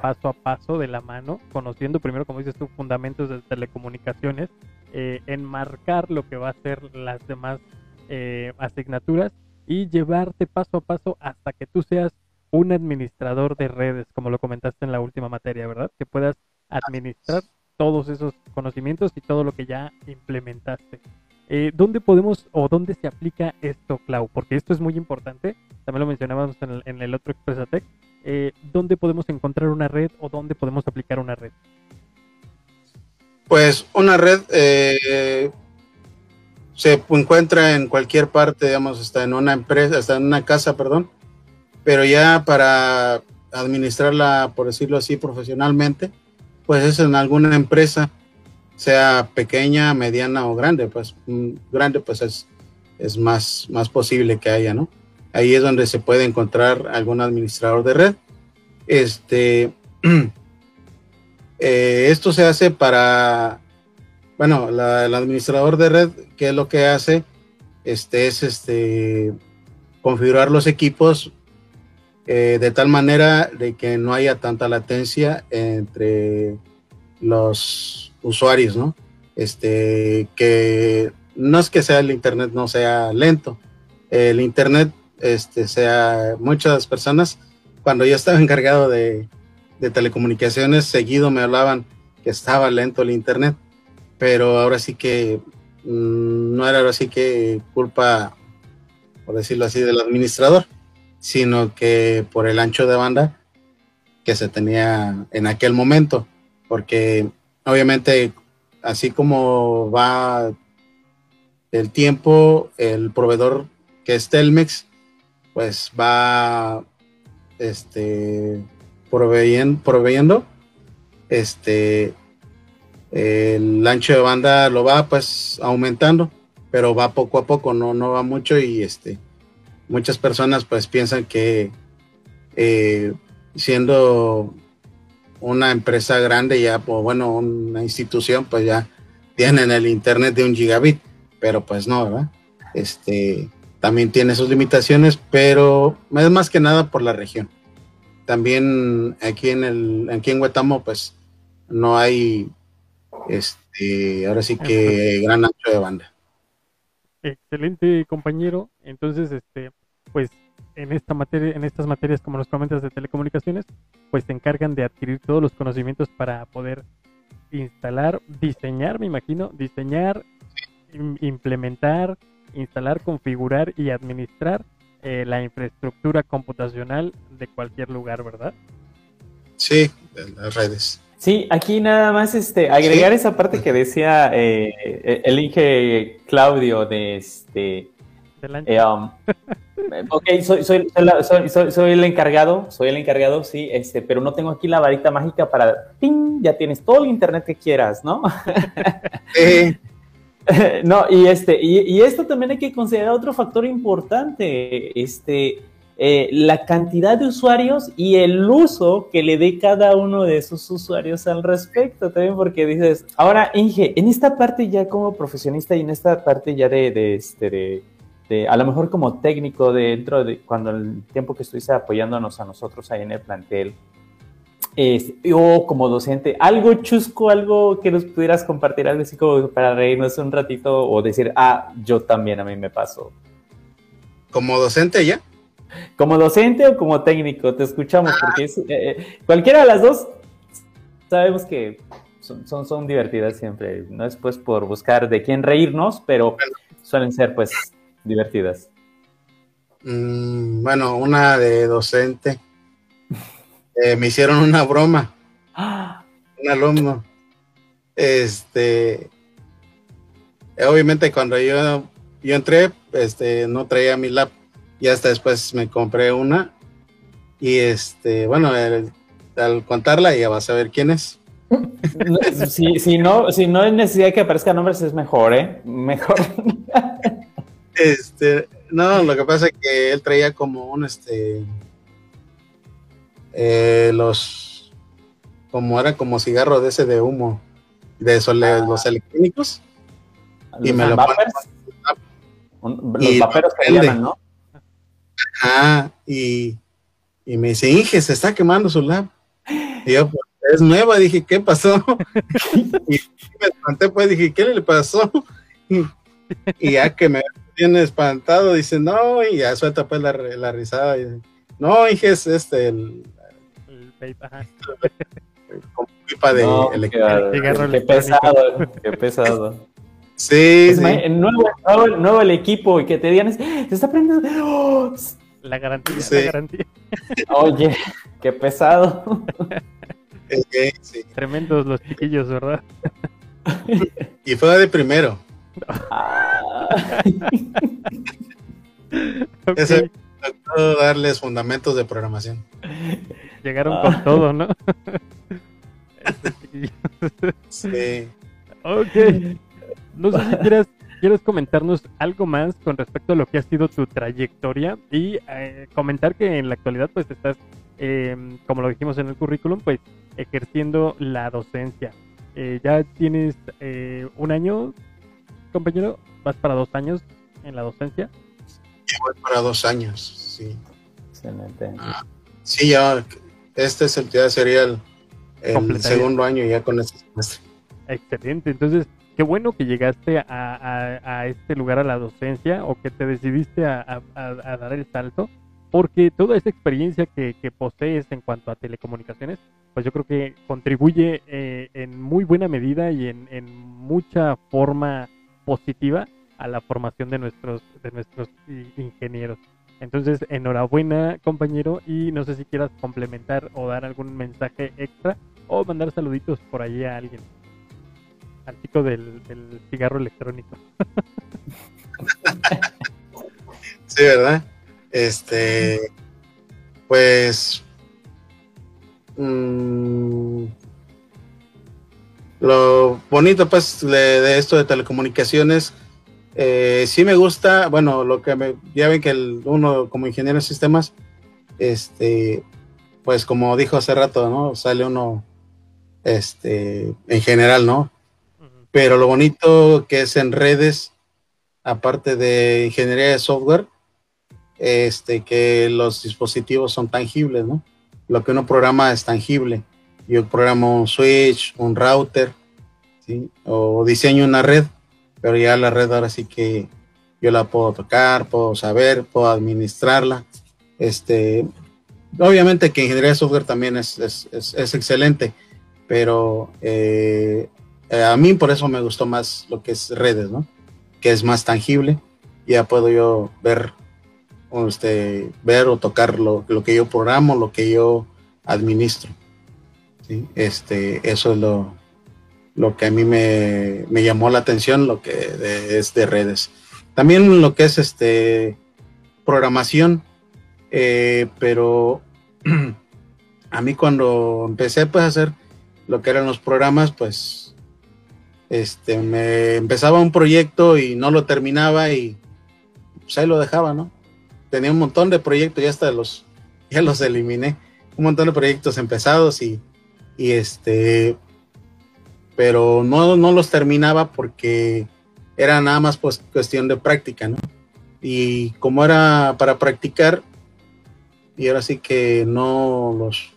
paso a paso de la mano, conociendo primero, como dices tú, fundamentos de telecomunicaciones, eh, enmarcar lo que va a ser las demás eh, asignaturas y llevarte paso a paso hasta que tú seas un administrador de redes, como lo comentaste en la última materia, ¿verdad? Que puedas administrar todos esos conocimientos y todo lo que ya implementaste. Eh, ¿Dónde podemos o dónde se aplica esto, Clau? Porque esto es muy importante, también lo mencionábamos en el, en el otro Expressatec, eh, ¿dónde podemos encontrar una red o dónde podemos aplicar una red? Pues una red eh, se encuentra en cualquier parte, digamos, está en una empresa, está en una casa, perdón, pero ya para administrarla, por decirlo así, profesionalmente, pues es en alguna empresa, sea pequeña, mediana o grande, pues mm, grande pues es, es más, más posible que haya, ¿no? Ahí es donde se puede encontrar algún administrador de red. Este, eh, esto se hace para, bueno, el administrador de red, ¿qué es lo que hace? Este es este, configurar los equipos eh, de tal manera de que no haya tanta latencia entre los usuarios, ¿no? Este, que no es que sea el internet no sea lento, el internet este, sea, muchas personas, cuando yo estaba encargado de, telecomunicaciones, seguido me hablaban que estaba lento el internet, pero ahora sí que mm, no era ahora sí que culpa, por decirlo así, del administrador, sino que por el ancho de banda que se tenía en aquel momento, porque obviamente así como va el tiempo, el proveedor que es Telmex pues va este proveyendo, proveyendo este el ancho de banda lo va pues aumentando pero va poco a poco no no va mucho y este muchas personas pues piensan que eh, siendo una empresa grande ya o bueno una institución pues ya tienen el internet de un gigabit pero pues no verdad este también tiene sus limitaciones, pero es más que nada por la región. También aquí en el, aquí en Huetamo, pues no hay, este, ahora sí que gran ancho de banda. Excelente, compañero. Entonces, este, pues en esta materia, en estas materias, como nos comentas de telecomunicaciones, pues se encargan de adquirir todos los conocimientos para poder instalar, diseñar, me imagino, diseñar, implementar, instalar, configurar y administrar eh, la infraestructura computacional de cualquier lugar, ¿verdad? Sí, las redes. Sí, aquí nada más este, agregar esa parte que decía eh, el Inge Claudio de este. Eh, um, ok, soy, soy, soy, soy, el encargado, soy el encargado, sí, este, pero no tengo aquí la varita mágica para, ¡ting! ya tienes todo el internet que quieras, ¿no? Sí. no, y este, y, esto también hay que considerar otro factor importante, este, eh, la cantidad de usuarios y el uso que le dé cada uno de esos usuarios al respecto, también porque dices, ahora Inge, en esta parte ya como profesionista y en esta parte ya de, este, de, a lo mejor como técnico dentro de cuando el tiempo que estuviste apoyándonos a nosotros ahí en el plantel, o como docente, algo chusco, algo que nos pudieras compartir, algo así como para reírnos un ratito o decir, ah, yo también a mí me pasó. ¿Como docente ya? Como docente o como técnico, te escuchamos, porque es, eh, eh, cualquiera de las dos sabemos que son, son, son divertidas siempre. No es pues por buscar de quién reírnos, pero suelen ser pues divertidas. Mm, bueno, una de docente. Eh, me hicieron una broma. Un alumno. Este. Obviamente cuando yo, yo entré, este, no traía mi lap. Y hasta después me compré una. Y este, bueno, al contarla ya vas a ver quién es. si, si, no, si no hay necesidad que aparezca nombres, es mejor, ¿eh? Mejor. Este, no, lo que pasa es que él traía como un, este, eh, los, como era como cigarro de ese de humo, de esos, los electrónicos. y me lo ponen, Los vaperos que llaman, ¿no? Ah, y, y me dice, Inge, se está quemando su lab. Y yo, pues, es nueva, dije, ¿qué pasó? y me espanté, pues dije, ¿qué le pasó? Y, ya que me tiene espantado, dice, no, y ya suelta pues la, la risada. Y, no, dije, es este, el... el como pipa de no, qué, pesado, qué pesado. Sí, sí. El nuevo, nuevo, nuevo, el equipo y que te digan, se está prendiendo. ¡Oh! La garantía, la garantía. Oye, qué pesado. Tremendos los chiquillos, ¿verdad? y fue de primero. Ese darles fundamentos de programación. Llegaron ah. con todo, ¿no? sí. Ok. No sé si quieres, quieres comentarnos algo más con respecto a lo que ha sido tu trayectoria y eh, comentar que en la actualidad pues estás, eh, como lo dijimos en el currículum, pues ejerciendo la docencia. Eh, ya tienes eh, un año, compañero, vas para dos años en la docencia. Ya voy para dos años, sí. Excelente. Ah, sí, ya, este es el, ya sería el, segundo año ya con este semestre. Excelente, entonces qué bueno que llegaste a, este lugar a la docencia o que te decidiste a, dar el salto porque toda esa experiencia que, posees en cuanto a telecomunicaciones, pues yo creo que contribuye eh, en muy buena medida y en, mucha forma positiva a la formación de nuestros, de nuestros ingenieros. Entonces, enhorabuena, compañero, y no sé si quieras complementar o dar algún mensaje extra o mandar saluditos por allí a alguien. Al chico del, cigarro electrónico. sí, ¿verdad? Este, pues, mm, lo bonito pues de, esto de telecomunicaciones, eh, sí me gusta, bueno, lo que me, ya ven que el, uno como ingeniero de sistemas, este, pues como dijo hace rato, ¿no? Sale uno, este, en general, ¿no? Pero lo bonito que es en redes, aparte de ingeniería de software, este, que los dispositivos son tangibles, ¿no? Lo que uno programa es tangible. Yo programo un switch, un router, ¿sí? O diseño una red, pero ya la red ahora sí que yo la puedo tocar, puedo saber, puedo administrarla. Este, obviamente que ingeniería de software también es, es, es, excelente, pero eh, a mí por eso me gustó más lo que es redes, ¿no? Que es más tangible. Ya puedo yo ver este, ver o tocar lo, que yo programo, lo que yo administro. Este, eso es lo, lo que a mí me, llamó la atención, lo que es de redes. También lo que es este programación, eh, pero a mí cuando empecé pues, a hacer lo que eran los programas, pues este, me empezaba un proyecto y no lo terminaba y pues ahí lo dejaba, ¿no? tenía un montón de proyectos, ya hasta los, ya los eliminé, un montón de proyectos empezados y, y este, pero no, no los terminaba porque era nada más pues cuestión de práctica, ¿no? Y como era para practicar, y ahora sí que no los,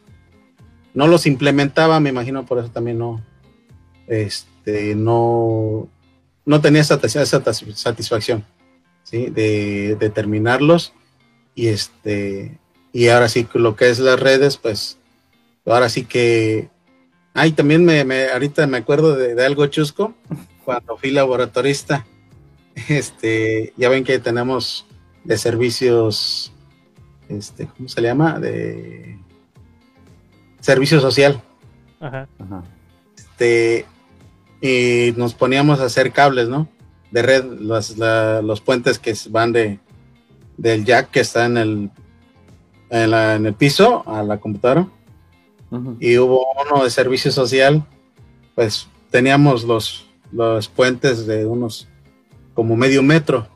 no los implementaba, me imagino por eso también no, este, no, no tenía esa, esa satisfacción, ¿sí? De, de terminarlos y este y ahora sí lo que es las redes pues ahora sí que Ay, también me, me ahorita me acuerdo de, de algo chusco cuando fui laboratorista. Este, ya ven que tenemos de servicios, este, ¿cómo se le llama? De servicio social. Ajá. Ajá. Este, y nos poníamos a hacer cables, ¿no? De red, los, la- los puentes que van de del jack que está en el en, la- en el piso a la computadora y hubo uno de servicio social, pues teníamos los, los puentes de unos como medio metro.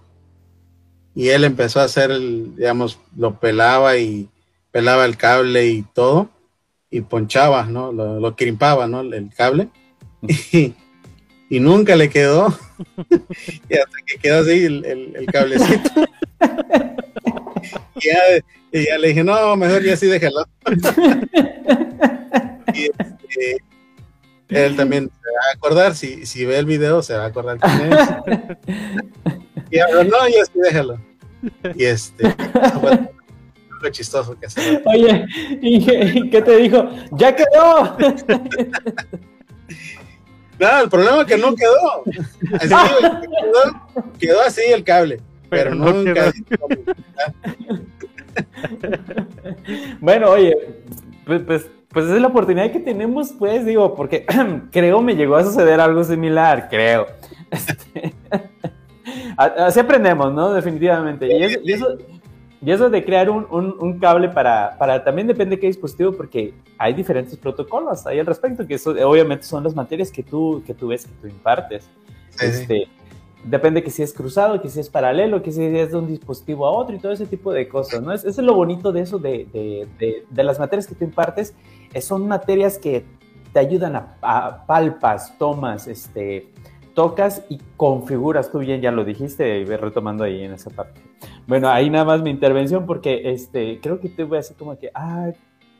Y él empezó a hacer, el, digamos, lo pelaba y pelaba el cable y todo, y ponchaba, ¿no? Lo, lo crimpaba, ¿no? El cable. Y, y nunca le quedó. y hasta que quedó así el, el- el cablecito. y, ya, y ya le dije, no, mejor ya sí déjalo. Y, este, él también se va a acordar, si, si ve el video, se va a acordar quién es. Y ahora, no, ya sí, déjalo. Y este, fue algo chistoso que hacer. Oye, Inge, ¿qué te dijo? ¡Ya quedó! No, el problema es que no quedó. Así, quedó, quedó así el cable. Pero, Pero no nunca. Bueno, oye, pues, pues, pues es la oportunidad que tenemos, pues, digo, porque creo me llegó a suceder algo similar, creo. Este, Así aprendemos, ¿no? Definitivamente. Y eso, y eso, y eso de crear un, un- un cable para, para, también depende de qué dispositivo, porque hay diferentes protocolos ahí al respecto, que eso obviamente son las materias que tú, que tú ves, que tú impartes. Sí, sí. Este, depende que si es cruzado, que si es paralelo, que si es de un dispositivo a otro y todo ese tipo de cosas, ¿no? Es, eso es lo bonito de eso, de, de- de- de las materias que tú impartes, son materias que te ayudan a, a palpas, tomas, este, tocas y configuras, tú bien ya lo dijiste, retomando ahí en esa parte. Bueno, ahí nada más mi intervención porque este, creo que te voy a decir como que, ah,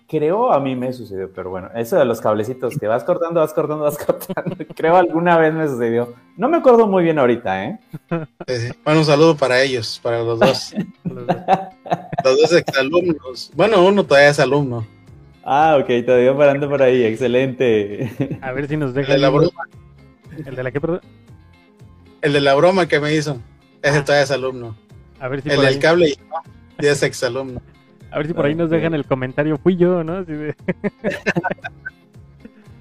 creo a mí me sucedió, pero bueno, eso de los cablecitos que vas cortando, vas cortando, vas cortando, creo alguna vez me sucedió. No me acuerdo muy bien ahorita, ¿eh? Sí, sí. Bueno, un saludo para ellos, para los dos. Los dos exalumnos. Bueno, uno todavía es alumno. Ah, ok, todavía parando por ahí, excelente. A ver si nos El deja de la broma, ¿El de la qué, perdón? el de la broma que me hizo. Ese todavía es alumno. A ver si el por ahí, del cable no, ya es exalumno. a ver si por ahí nos dejan el comentario. Fui yo, ¿no? Así de- Me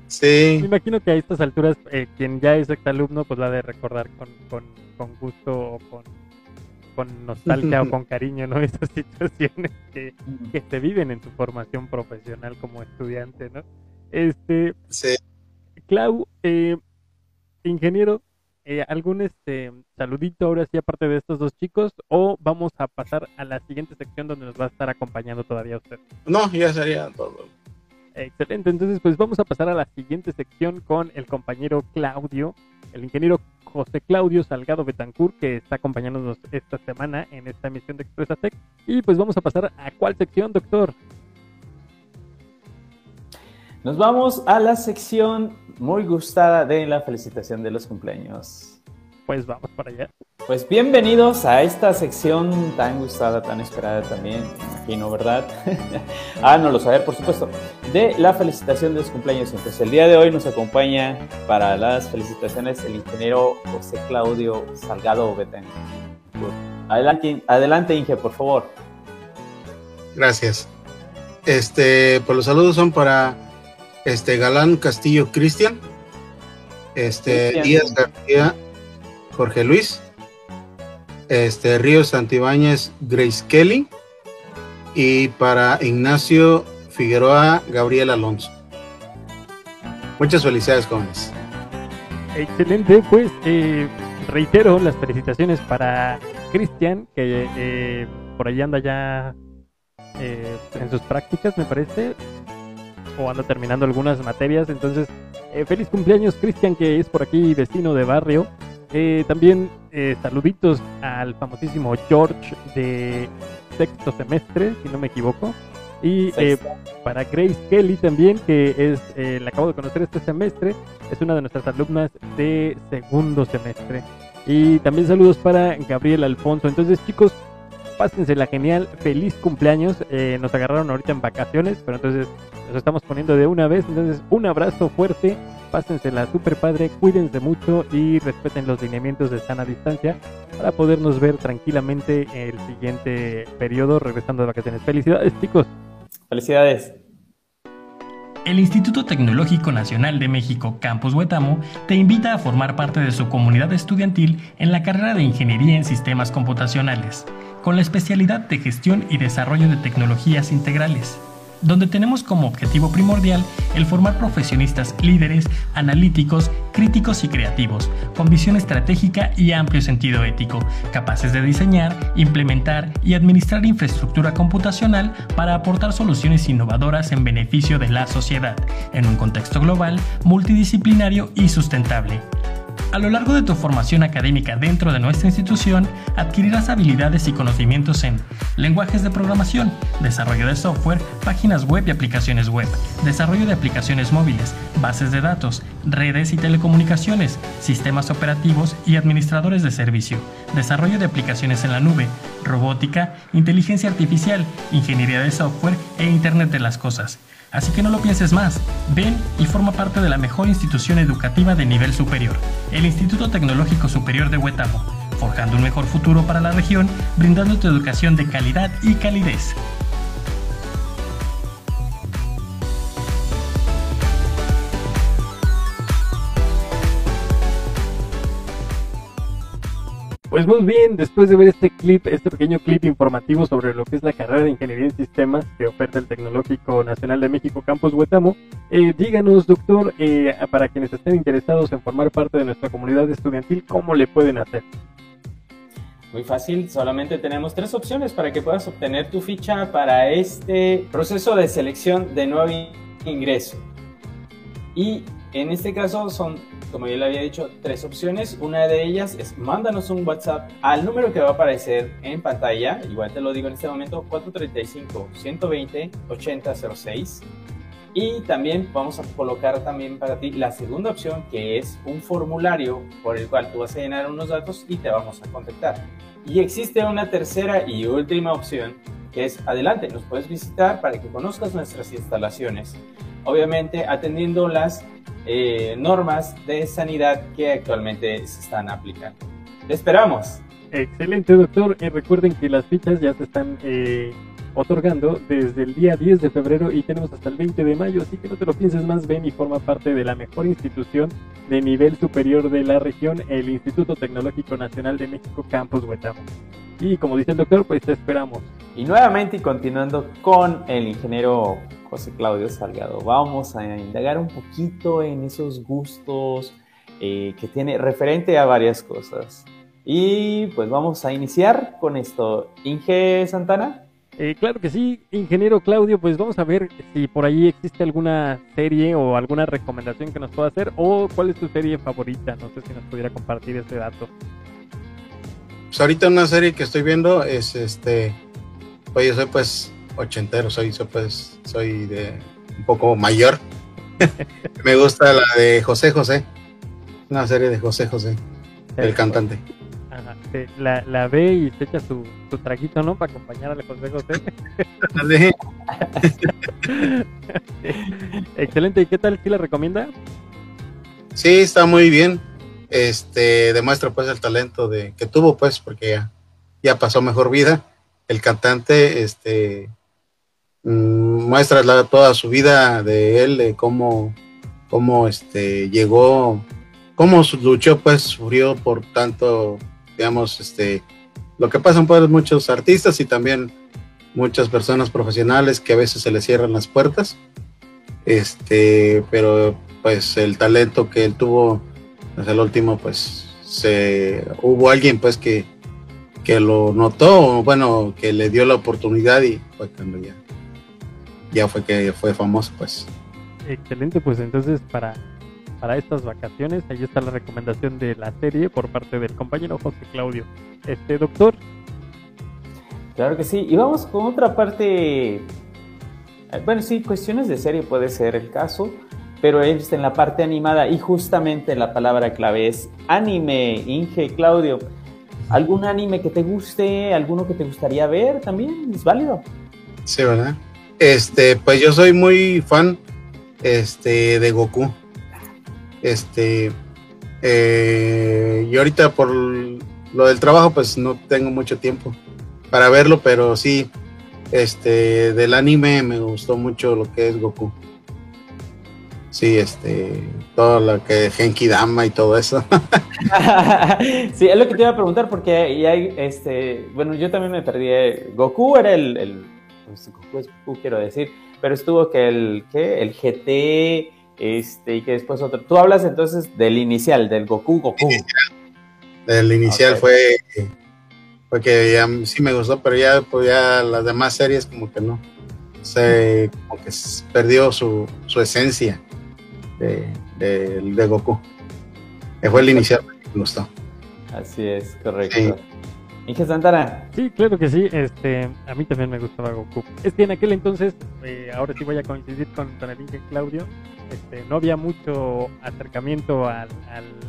Sí, imagino que a estas alturas eh, quien ya es exalumno pues la de recordar con, con, con gusto o con, con nostalgia o con cariño, ¿no? Esas situaciones que, que se viven en su formación profesional como estudiante, ¿no? Este, sí. Clau, eh, ingeniero, eh, ¿algún este saludito ahora sí aparte de estos dos chicos? ¿O vamos a pasar a la siguiente sección donde nos va a estar acompañando todavía usted? No, ya sería todo. Excelente, entonces pues vamos a pasar a la siguiente sección con el compañero Claudio, el ingeniero José Claudio Salgado Betancourt, que está acompañándonos esta semana en esta emisión de Expresa Tech. Y pues vamos a pasar a cuál sección, doctor. Nos vamos a la sección muy gustada de la felicitación de los cumpleaños. Pues vamos para allá. Pues bienvenidos a esta sección tan gustada, tan esperada también, imagino, ¿verdad? ah, no lo saber, por supuesto, de la felicitación de los cumpleaños. Entonces, el día de hoy nos acompaña para las felicitaciones el ingeniero José Claudio Salgado Betén. Adelante, adelante, Inge, por favor. Gracias. Este, pues los saludos son para este Galán Castillo Cristian, este Cristian. Díaz García Jorge Luis, este Ríos Santibáñez Grace Kelly y para Ignacio Figueroa Gabriel Alonso. Muchas felicidades, jóvenes. Excelente, pues eh, reitero las felicitaciones para Cristian, que eh, por ahí anda ya eh, en sus prácticas, me parece, o anda terminando algunas materias. Entonces, eh, feliz cumpleaños, Cristian, que es por aquí vecino de barrio. Eh, también eh, saluditos al famosísimo George de sexto semestre, si no me equivoco. Y eh, para Grace Kelly también, que es, eh, la acabo de conocer este semestre, es una de nuestras alumnas de segundo semestre. Y también saludos para Gabriel Alfonso. Entonces, chicos, pásensela genial, feliz cumpleaños. Eh, nos agarraron ahorita en vacaciones, pero entonces nos estamos poniendo de una vez. Entonces, un abrazo fuerte, pásensela super padre, cuídense mucho y respeten los lineamientos de sana distancia para podernos ver tranquilamente el siguiente periodo regresando de vacaciones. Felicidades, chicos. Felicidades. El Instituto Tecnológico Nacional de México Campus Huetamo te invita a formar parte de su comunidad estudiantil en la carrera de Ingeniería en Sistemas Computacionales, con la especialidad de Gestión y Desarrollo de Tecnologías Integrales donde tenemos como objetivo primordial el formar profesionistas líderes, analíticos, críticos y creativos, con visión estratégica y amplio sentido ético, capaces de diseñar, implementar y administrar infraestructura computacional para aportar soluciones innovadoras en beneficio de la sociedad, en un contexto global, multidisciplinario y sustentable. A lo largo de tu formación académica dentro de nuestra institución, adquirirás habilidades y conocimientos en lenguajes de programación, desarrollo de software, páginas web y aplicaciones web, desarrollo de aplicaciones móviles, bases de datos, redes y telecomunicaciones, sistemas operativos y administradores de servicio, desarrollo de aplicaciones en la nube, robótica, inteligencia artificial, ingeniería de software e Internet de las Cosas. Así que no lo pienses más, ven y forma parte de la mejor institución educativa de nivel superior, el Instituto Tecnológico Superior de Huetamo, forjando un mejor futuro para la región, brindando tu educación de calidad y calidez. Pues muy bien, después de ver este clip, este pequeño clip informativo sobre lo que es la carrera de Ingeniería en Sistemas que oferta el Tecnológico Nacional de México Campus Huetamo, eh, díganos, doctor, eh, para quienes estén interesados en formar parte de nuestra comunidad estudiantil, ¿cómo le pueden hacer? Muy fácil, solamente tenemos tres opciones para que puedas obtener tu ficha para este proceso de selección de nuevo ingreso. Y en este caso son, como ya le había dicho, tres opciones. Una de ellas es mándanos un WhatsApp al número que va a aparecer en pantalla. Igual te lo digo en este momento, 435-120-8006. Y también vamos a colocar también para ti la segunda opción, que es un formulario por el cual tú vas a llenar unos datos y te vamos a contactar. Y existe una tercera y última opción, que es adelante, nos puedes visitar para que conozcas nuestras instalaciones. Obviamente atendiendo las eh, normas de sanidad que actualmente se están aplicando. ¡Te esperamos! Excelente, doctor. Eh, recuerden que las fichas ya se están eh, otorgando desde el día 10 de febrero y tenemos hasta el 20 de mayo, así que no te lo pienses más, ven y forma parte de la mejor institución de nivel superior de la región, el Instituto Tecnológico Nacional de México Campus Huetamo. Y como dice el doctor, pues te esperamos. Y nuevamente, y continuando con el ingeniero José Claudio Salgado. Vamos a indagar un poquito en esos gustos eh, que tiene referente a varias cosas. Y pues vamos a iniciar con esto. Inge Santana. Eh, claro que sí, ingeniero Claudio, pues vamos a ver si por ahí existe alguna serie o alguna recomendación que nos pueda hacer o cuál es tu serie favorita. No sé si nos pudiera compartir ese dato. Pues ahorita una serie que estoy viendo es este, oye, soy pues ochentero, soy, soy, pues, soy de un poco mayor. Me gusta la de José José, una serie de José José, el cantante. la, la, ve y se echa su, su traguito, ¿no? Para acompañar a José José. Excelente, ¿y qué tal? ¿Sí la recomienda? Sí, está muy bien. Este demuestra pues el talento de que tuvo pues porque ya, ya pasó mejor vida. El cantante este Mm, muestra toda su vida de él, de cómo, cómo este, llegó, cómo luchó, pues sufrió por tanto, digamos, este, lo que pasan pues muchos artistas y también muchas personas profesionales que a veces se les cierran las puertas, este, pero pues el talento que él tuvo, pues el último, pues se, hubo alguien pues que, que lo notó, bueno, que le dio la oportunidad y fue cuando ya ya fue que fue famoso, pues. Excelente, pues entonces para, para estas vacaciones, ahí está la recomendación de la serie por parte del compañero José Claudio. Este doctor. Claro que sí, y vamos con otra parte. Eh, bueno, sí, cuestiones de serie puede ser el caso, pero es en la parte animada y justamente la palabra clave es anime, Inge Claudio. ¿Algún anime que te guste? ¿Alguno que te gustaría ver también? ¿Es válido? Sí, ¿verdad? Este, pues yo soy muy fan este, de Goku. Este, eh, y ahorita por lo del trabajo, pues no tengo mucho tiempo para verlo, pero sí, este, del anime me gustó mucho lo que es Goku. Sí, este, todo lo que Genki Dama y todo eso. sí, es lo que te iba a preguntar porque hay, este, bueno, yo también me perdí. Eh, Goku era el, el pues, Goku es Goku, quiero decir, pero estuvo que el, ¿qué? El GT, este, y que después otro. Tú hablas entonces del inicial, del Goku Goku. El inicial fue, fue que ya sí me gustó, pero ya, pues ya las demás series como que no. Se, como que perdió su, su esencia de, de, Goku. Que fue el inicial que me gustó. Así es, correcto. Sí. Inge Santana. Sí, claro que sí. Este, a mí también me gustaba Goku. Es que en aquel entonces, eh, ahora sí voy a coincidir con, con el Inge Claudio, este, no había mucho acercamiento al,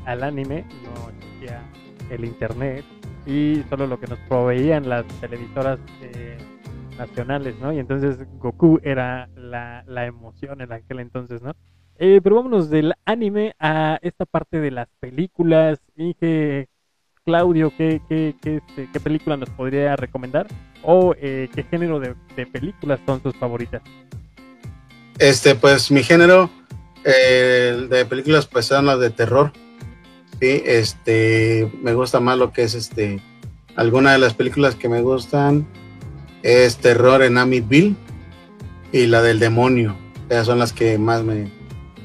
al, anime, no existía el internet y solo lo que nos proveían las televisoras eh, nacionales, ¿no? Y entonces Goku era la, la emoción en aquel entonces, ¿no? Eh, pero vámonos del anime a esta parte de las películas. Inge, Claudio, ¿qué, qué, qué, este, qué película nos podría recomendar? ¿O eh, qué género de, películas son sus favoritas? Este, pues mi género eh, de películas pues son las de terror. Sí, este, me gusta más lo que es este, alguna de las películas que me gustan es Terror en Amityville y la del demonio. Esas son las que más me,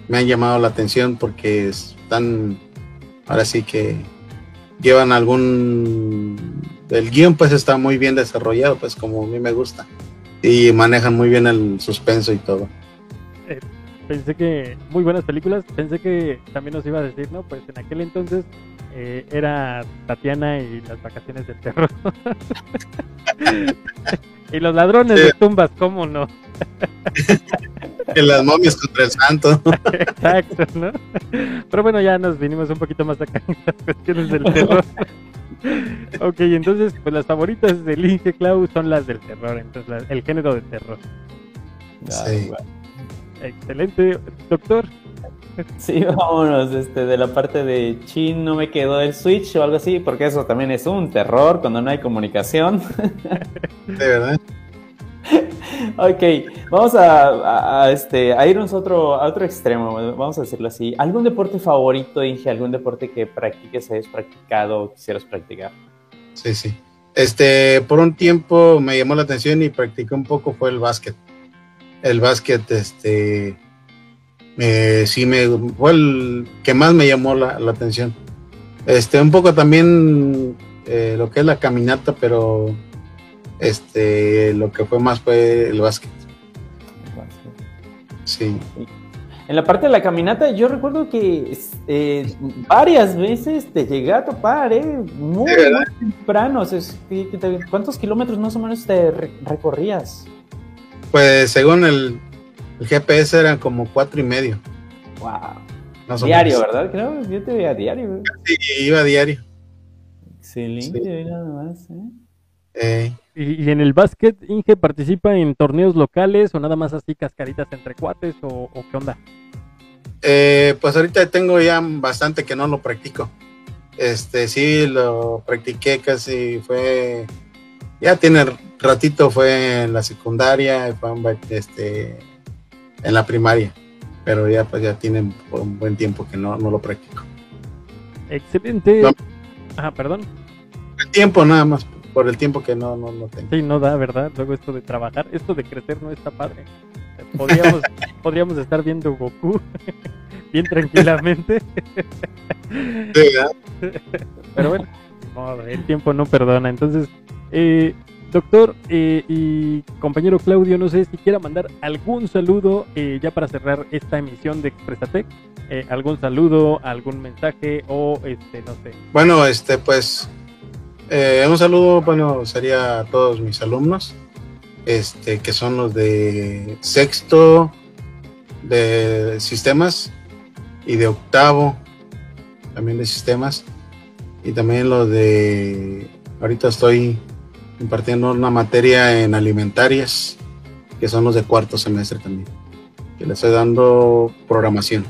me han llamado la atención porque están, ahora sí que llevan algún, el guion pues está muy bien desarrollado, pues como a mí me gusta, y manejan muy bien el suspenso y todo. Eh, pensé que, muy buenas películas, pensé que también nos iba a decir, ¿no? Pues en aquel entonces eh, era Tatiana y las vacaciones del terror. y los ladrones de tumbas, ¿cómo no? en las momias contra el santo. Exacto, ¿no? Pero bueno, ya nos vinimos un poquito más acá en las cuestiones del terror. ok, entonces, pues las favoritas del Inge Clau son las del terror, entonces el género de terror. Sí. Excelente, doctor. Sí, vámonos, este, de la parte de Chin no me quedó el Switch o algo así, porque eso también es un terror cuando no hay comunicación. De verdad. ok, vamos a, este, a irnos a otro, a otro extremo, vamos a decirlo así. ¿Algún deporte favorito, Inge? ¿Algún deporte que practiques, hayas practicado o quisieras practicar? Sí, sí. Este, por un tiempo me llamó la atención y practiqué un poco fue el básquet. El básquet, este, sí me fue el que más me llamó la, atención. Este, un poco también eh, lo que es la caminata, pero este, lo que fue más fue el básquet. Sí. En la parte de la caminata, yo recuerdo que eh, varias veces te llegué a topar, ¿eh? Muy, temprano. ¿Cuántos kilómetros más o menos te recorrías? Pues según el, GPS eran como cuatro y medio. Wow. diario, ¿verdad? Creo yo te veía diario. Sí, iba a diario. Excelente, nada más, ¿eh? eh ¿Y, en el básquet, Inge participa en torneos locales o nada más así cascaritas entre cuates o, qué onda? Eh, pues ahorita tengo ya bastante que no lo practico. Este, sí, lo practiqué casi, fue, ya tiene ratito, fue en la secundaria, fue este, en la primaria, pero ya pues ya tiene un buen tiempo que no, no lo practico. Excelente. Ah, perdón. El tiempo nada más por el tiempo que no, no, no tengo. Sí, no da, ¿verdad? Luego esto de trabajar, esto de crecer no está padre. Podríamos, podríamos estar viendo Goku bien tranquilamente. Pero bueno, el tiempo no perdona. Entonces, eh, doctor eh, y compañero Claudio, no sé si quiera mandar algún saludo eh, ya para cerrar esta emisión de Expresatec. algún saludo, algún mensaje o este, no sé. Bueno, este, pues eh, un saludo, bueno, sería a todos mis alumnos, este, que son los de sexto de sistemas y de octavo también de sistemas. y también lo de, ahorita estoy impartiendo una materia en alimentarias, que son los de cuarto semestre también, que le estoy dando programación.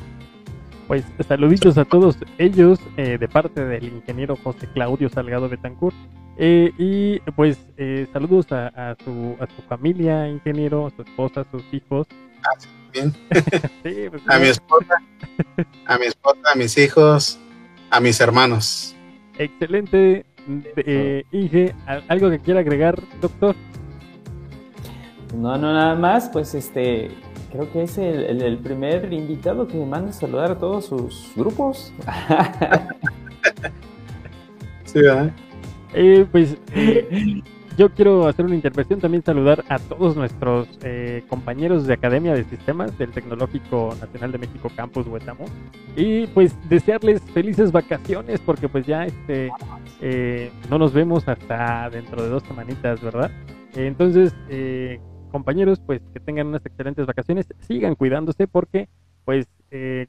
Pues saluditos a todos ellos eh, de parte del ingeniero José Claudio Salgado Betancourt. Eh, y pues eh, saludos a, su, a su familia, ingeniero, a su esposa, a sus hijos. Ah, bien. Pues, a mi esposa, a mi esposa, a mis hijos, a mis hermanos. Excelente. Eh, Inge, ¿algo que quiera agregar, doctor? No, no, nada más, pues este, creo que es el, primer invitado que me manda a saludar a todos sus grupos. sí, ¿verdad? Eh, pues eh, yo quiero hacer una intervención, también saludar a todos nuestros eh, compañeros de Academia de Sistemas del Tecnológico Nacional de México Campus Huetamo y pues desearles felices vacaciones porque pues ya este eh, no nos vemos hasta dentro de dos semanitas, ¿verdad? entonces, eh, compañeros, pues que tengan unas excelentes vacaciones, sigan cuidándose porque pues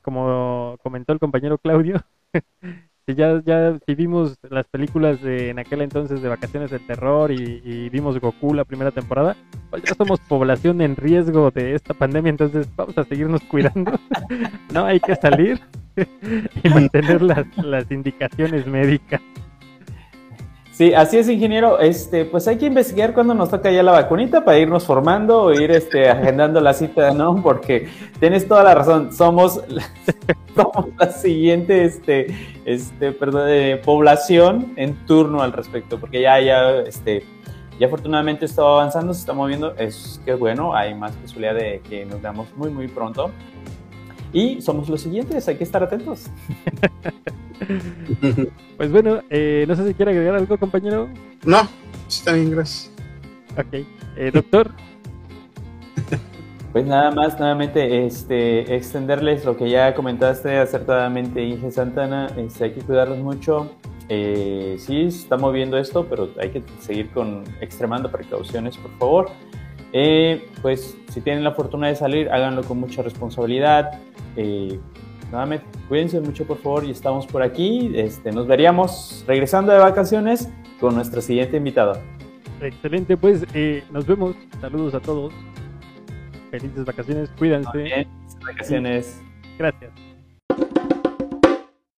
como comentó el compañero Claudio, ya, ya si vimos las películas de en aquel entonces de vacaciones del terror y, vimos Goku la primera temporada, pues ya somos población en riesgo de esta pandemia, entonces vamos a seguirnos cuidando. no hay que salir y mantener las, las indicaciones médicas. Sí, así es, ingeniero. Este, pues hay que investigar cuando nos toca ya la vacunita para irnos formando o ir este, agendando la cita, ¿no? Porque tienes toda la razón. Somos, somos la siguiente, este, este, perdón, población en turno al respecto, porque ya, ya, este, ya afortunadamente está avanzando, se está moviendo. Es que bueno, hay más posibilidad de que nos veamos muy, muy pronto. Y somos los siguientes, hay que estar atentos. pues bueno, eh, no sé si quiere agregar algo, compañero. No, está bien, gracias. Ok, eh, doctor. Pues nada más, nuevamente, este, extenderles lo que ya comentaste acertadamente, Inge Santana, este, hay que cuidarlos mucho. Eh, sí, se está moviendo esto, pero hay que seguir con extremando precauciones, por favor. Eh, pues si tienen la fortuna de salir, háganlo con mucha responsabilidad. Eh, nuevamente, cuídense mucho por favor y estamos por aquí. Este, nos veríamos regresando de vacaciones con nuestro siguiente invitado. Excelente, pues eh, nos vemos. Saludos a todos. Felices vacaciones, cuídense. vacaciones. Gracias.